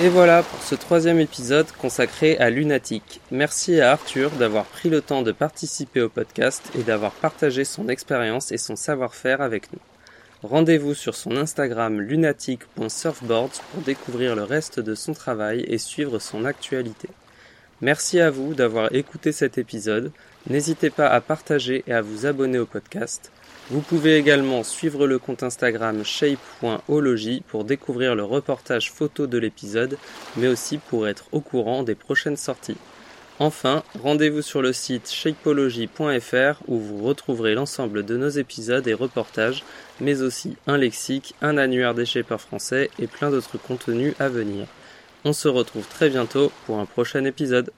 Et voilà pour ce troisième épisode consacré à Lunatic. Merci à Arthur d'avoir pris le temps de participer au podcast et d'avoir partagé son expérience et son savoir-faire avec nous. Rendez-vous sur son Instagram lunatic.surfboards pour découvrir le reste de son travail et suivre son actualité. Merci à vous d'avoir écouté cet épisode. N'hésitez pas à partager et à vous abonner au podcast. Vous pouvez également suivre le compte Instagram shape.ology pour découvrir le reportage photo de l'épisode, mais aussi pour être au courant des prochaines sorties. Enfin, rendez-vous sur le site shapeology.fr où vous retrouverez l'ensemble de nos épisodes et reportages, mais aussi un lexique, un annuaire des shapers français et plein d'autres contenus à venir. On se retrouve très bientôt pour un prochain épisode.